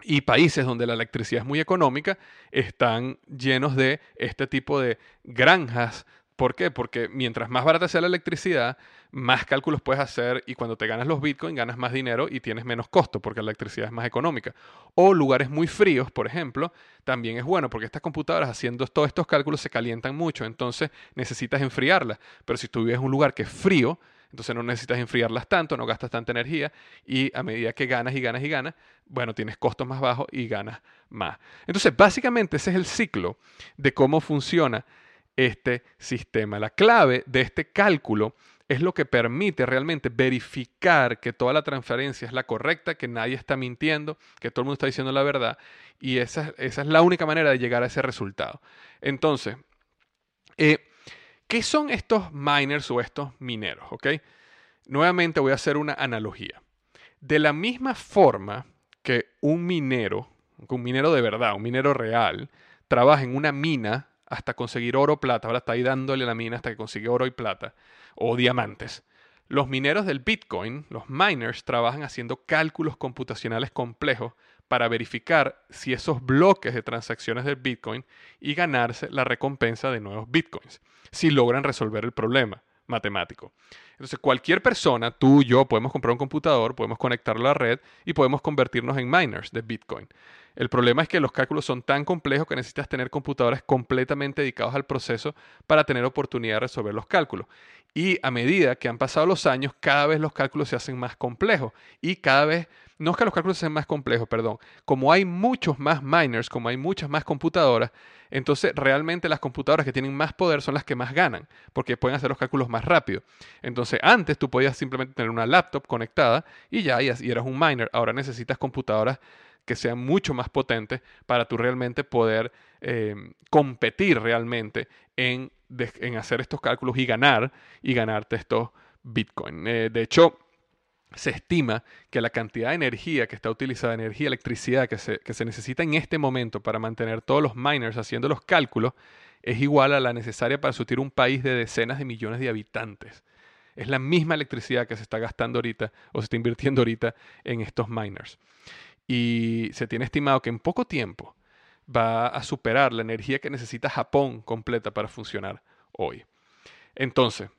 Y países donde la electricidad es muy económica están llenos de este tipo de granjas. ¿Por qué? Porque mientras más barata sea la electricidad, más cálculos puedes hacer y cuando te ganas los bitcoins ganas más dinero y tienes menos costo porque la electricidad es más económica. O lugares muy fríos, por ejemplo, también es bueno porque estas computadoras haciendo todos estos cálculos se calientan mucho, entonces necesitas enfriarlas. Pero si tú vives en un lugar que es frío, entonces no necesitas enfriarlas tanto, no gastas tanta energía y a medida que ganas y ganas y ganas, bueno, tienes costos más bajos y ganas más. Entonces, básicamente ese es el ciclo de cómo funciona este sistema. La clave de este cálculo es lo que permite realmente verificar que toda la transferencia es la correcta, que nadie está mintiendo, que todo el mundo está diciendo la verdad, y esa, es la única manera de llegar a ese resultado. Entonces, eh, ¿Qué son estos miners o estos mineros? Nuevamente voy a hacer una analogía. De la misma forma que un minero, un minero de verdad, un minero real, trabaja en una mina hasta conseguir oro o plata, ahora está ahí dándole la mina hasta que consigue oro y plata, o diamantes. Los mineros del Bitcoin, los miners, trabajan haciendo cálculos computacionales complejos para verificar si esos bloques de transacciones del Bitcoin y ganarse la recompensa de nuevos Bitcoins, si logran resolver el problema matemático. Entonces, cualquier persona, tú, yo, podemos comprar un computador, podemos conectarlo a la red y podemos convertirnos en miners de Bitcoin. El problema es que los cálculos son tan complejos que necesitas tener computadores completamente dedicados al proceso para tener oportunidad de resolver los cálculos. Y a medida que han pasado los años, cada vez los cálculos se hacen más complejos y cada vez no es que los cálculos sean más complejos, perdón, como hay muchos más miners, como hay muchas más computadoras, entonces realmente las computadoras que tienen más poder son las que más ganan, porque pueden hacer los cálculos más rápido. Entonces antes tú podías simplemente tener una laptop conectada y ya, y eras un miner. Ahora necesitas computadoras que sean mucho más potentes para tú realmente poder eh, competir realmente en, en, hacer estos cálculos y ganar y ganarte estos Bitcoin. Eh, de hecho, se estima que la cantidad de energía que está utilizada, energía, electricidad que se, que se, necesita en este momento para mantener todos los miners haciendo los cálculos, es igual a la necesaria para surtir un país de decenas de millones de habitantes. Es la misma electricidad que se está gastando ahorita o se está invirtiendo ahorita en estos miners. Y se tiene estimado que en poco tiempo va a superar la energía que necesita Japón completa para funcionar hoy. Entonces,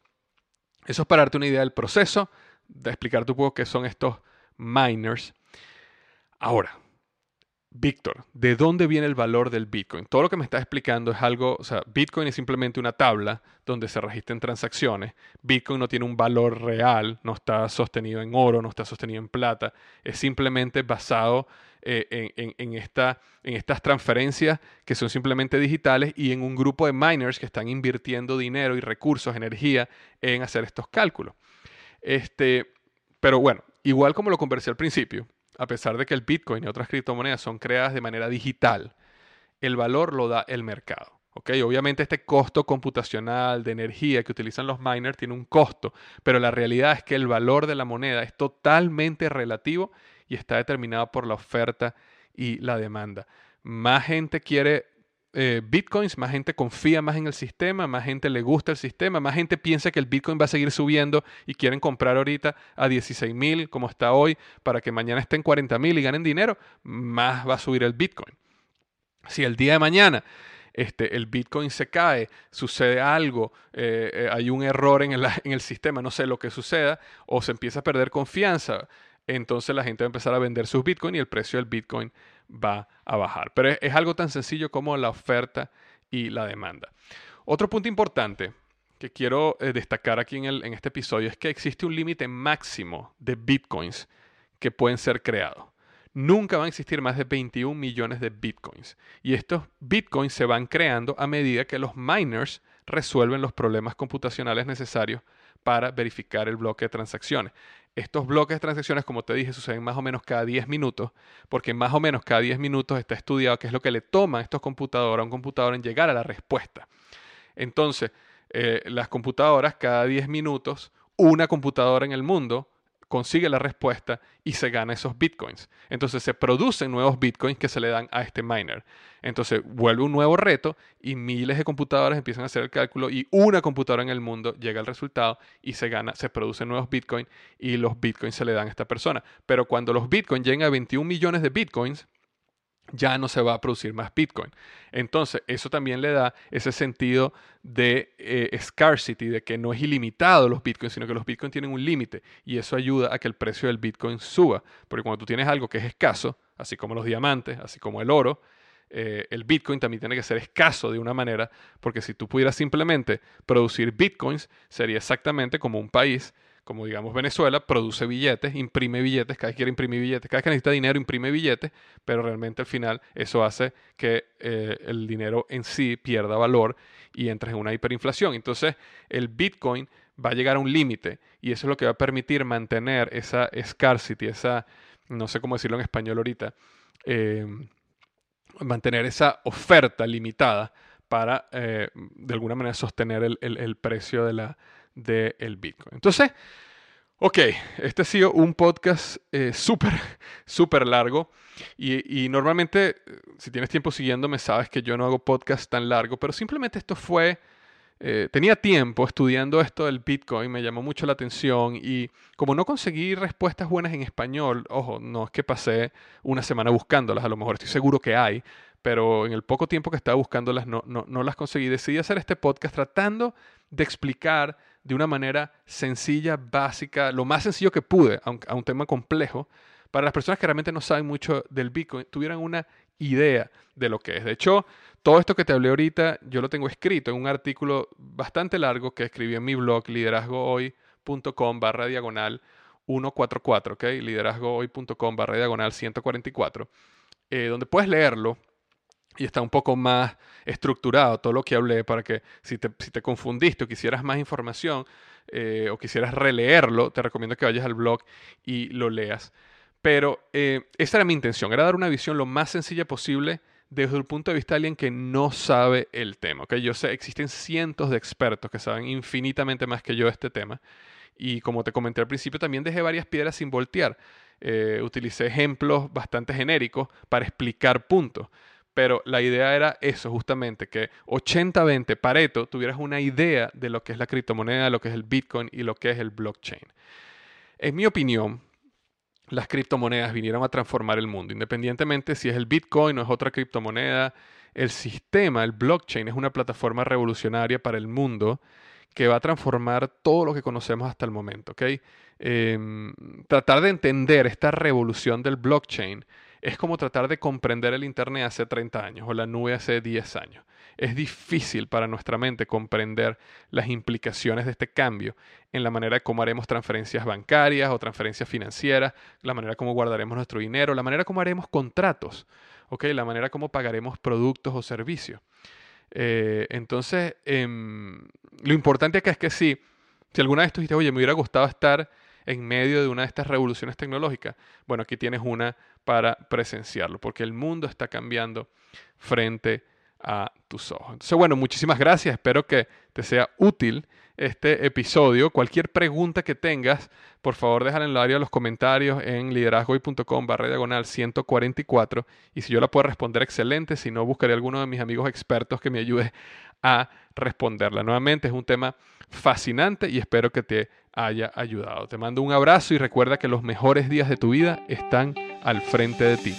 eso es para darte una idea del proceso de explicarte un poco qué son estos miners. Ahora, Víctor, ¿de dónde viene el valor del Bitcoin? Todo lo que me estás explicando es algo, o sea, Bitcoin es simplemente una tabla donde se registran transacciones. Bitcoin no tiene un valor real, no está sostenido en oro, no está sostenido en plata. Es simplemente basado eh, en, en estas transferencias que son simplemente digitales y en un grupo de miners que están invirtiendo dinero y recursos, energía en hacer estos cálculos. Este, pero bueno, igual como lo conversé al principio, a pesar de que el Bitcoin y otras criptomonedas son creadas de manera digital, el valor lo da el mercado. Obviamente este costo computacional de energía que utilizan los miners tiene un costo, pero la realidad es que el valor de la moneda es totalmente relativo y está determinado por la oferta y la demanda. Más gente quiere eh, bitcoins, más gente confía más en el sistema, más gente le gusta el sistema, más gente piensa que el bitcoin va a seguir subiendo y quieren comprar ahorita a 16 mil como está hoy para que mañana estén 40 mil y ganen dinero, más va a subir el bitcoin. Si el día de mañana este, el Bitcoin se cae, sucede algo, eh, eh, hay un error en el, en el, sistema, no sé lo que suceda, o se empieza a perder confianza, entonces la gente va a empezar a vender sus Bitcoin y el precio del Bitcoin va a bajar. Pero es, algo tan sencillo como la oferta y la demanda. Otro punto importante que quiero eh, destacar aquí en, en este episodio es que existe un límite máximo de bitcoins que pueden ser creados. Nunca van a existir más de 21 millones de bitcoins. Y estos bitcoins se van creando a medida que los miners resuelven los problemas computacionales necesarios para verificar el bloque de transacciones. Estos bloques de transacciones, como te dije, suceden más o menos cada 10 minutos, porque más o menos cada 10 minutos está estudiado qué es lo que le toma a estos computadores, a un computador en llegar a la respuesta. Entonces, eh, las computadoras cada 10 minutos, una computadora en el mundo consigue la respuesta y se gana esos bitcoins. Entonces se producen nuevos bitcoins que se le dan a este miner. Entonces vuelve un nuevo reto y miles de computadoras empiezan a hacer el cálculo y una computadora en el mundo llega al resultado y se gana, se producen nuevos bitcoins y los bitcoins se le dan a esta persona. Pero cuando los bitcoins llegan a 21 millones de bitcoins, ya no se va a producir más Bitcoin. Entonces, eso también le da ese sentido de eh, scarcity, de que no es ilimitado los Bitcoins, sino que los Bitcoins tienen un límite y eso ayuda a que el precio del Bitcoin suba. Porque cuando tú tienes algo que es escaso, así como los diamantes, así como el oro, eh, el Bitcoin también tiene que ser escaso de una manera, porque si tú pudieras simplemente producir Bitcoins, sería exactamente como un país como digamos Venezuela, produce billetes, imprime billetes, cada vez quiere imprimir billetes, cada vez que necesita dinero imprime billetes, pero realmente al final eso hace que eh, el dinero en sí pierda valor y entres en una hiperinflación. Entonces el Bitcoin va a llegar a un límite y eso es lo que va a permitir mantener esa scarcity, esa, no sé cómo decirlo en español ahorita, eh, mantener esa oferta limitada para eh, de alguna manera sostener el precio de la, del Bitcoin. Entonces, ok, este ha sido un podcast eh, súper, (laughs) súper largo. Y, normalmente, si tienes tiempo siguiéndome, sabes que yo no hago podcast tan largo, pero simplemente esto fue... Eh, tenía tiempo estudiando esto del Bitcoin, me llamó mucho la atención y como no conseguí respuestas buenas en español, ojo, no es que pasé una semana buscándolas, a lo mejor estoy seguro que hay, pero en el poco tiempo que estaba buscándolas no, no, no las conseguí. Decidí hacer este podcast tratando de explicar de una manera sencilla, básica, lo más sencillo que pude, a un, tema complejo, para las personas que realmente no saben mucho del Bitcoin, tuvieran una idea de lo que es. De hecho, todo esto que te hablé ahorita, yo lo tengo escrito en un artículo bastante largo que escribí en mi blog, liderazgohoy.com barra diagonal 144, ¿ok? Liderazgohoy.com barra diagonal 144, eh, donde puedes leerlo y está un poco más estructurado todo lo que hablé para que si te, si te confundiste o quisieras más información eh, o quisieras releerlo, te recomiendo que vayas al blog y lo leas. Pero eh, esa era mi intención, era dar una visión lo más sencilla posible desde el punto de vista de alguien que no sabe el tema. ¿okay? Yo sé, existen cientos de expertos que saben infinitamente más que yo de este tema. Y como te comenté al principio, también dejé varias piedras sin voltear. Eh, utilicé ejemplos bastante genéricos para explicar puntos. Pero la idea era eso, justamente, que 80-20 Pareto tuvieras una idea de lo que es la criptomoneda, lo que es el Bitcoin y lo que es el blockchain. En mi opinión, las criptomonedas vinieron a transformar el mundo, independientemente si es el Bitcoin o es otra criptomoneda. El sistema, el blockchain, es una plataforma revolucionaria para el mundo que va a transformar todo lo que conocemos hasta el momento. ¿okay? Em, tratar de entender esta revolución del blockchain es como tratar de comprender el Internet hace 30 años o la nube hace 10 años. Es difícil para nuestra mente comprender las implicaciones de este cambio en la manera de cómo haremos transferencias bancarias o transferencias financieras, la manera como guardaremos nuestro dinero, la manera como haremos contratos, la manera como pagaremos productos o servicios. Eh, entonces, em, lo importante acá es que si alguna vez tú dijiste, oye, me hubiera gustado estar en medio de una de estas revoluciones tecnológicas, bueno, aquí tienes una para presenciarlo, porque el mundo está cambiando frente a tus ojos. Entonces, bueno, muchísimas gracias, espero que te sea útil este episodio. Cualquier pregunta que tengas, por favor déjala en el área de los comentarios en liderazgoy.com barra diagonal 144 y si yo la puedo responder, excelente, si no, buscaré a alguno de mis amigos expertos que me ayude a responderla. Nuevamente es un tema fascinante y espero que te haya ayudado. Te mando un abrazo y recuerda que los mejores días de tu vida están al frente de ti.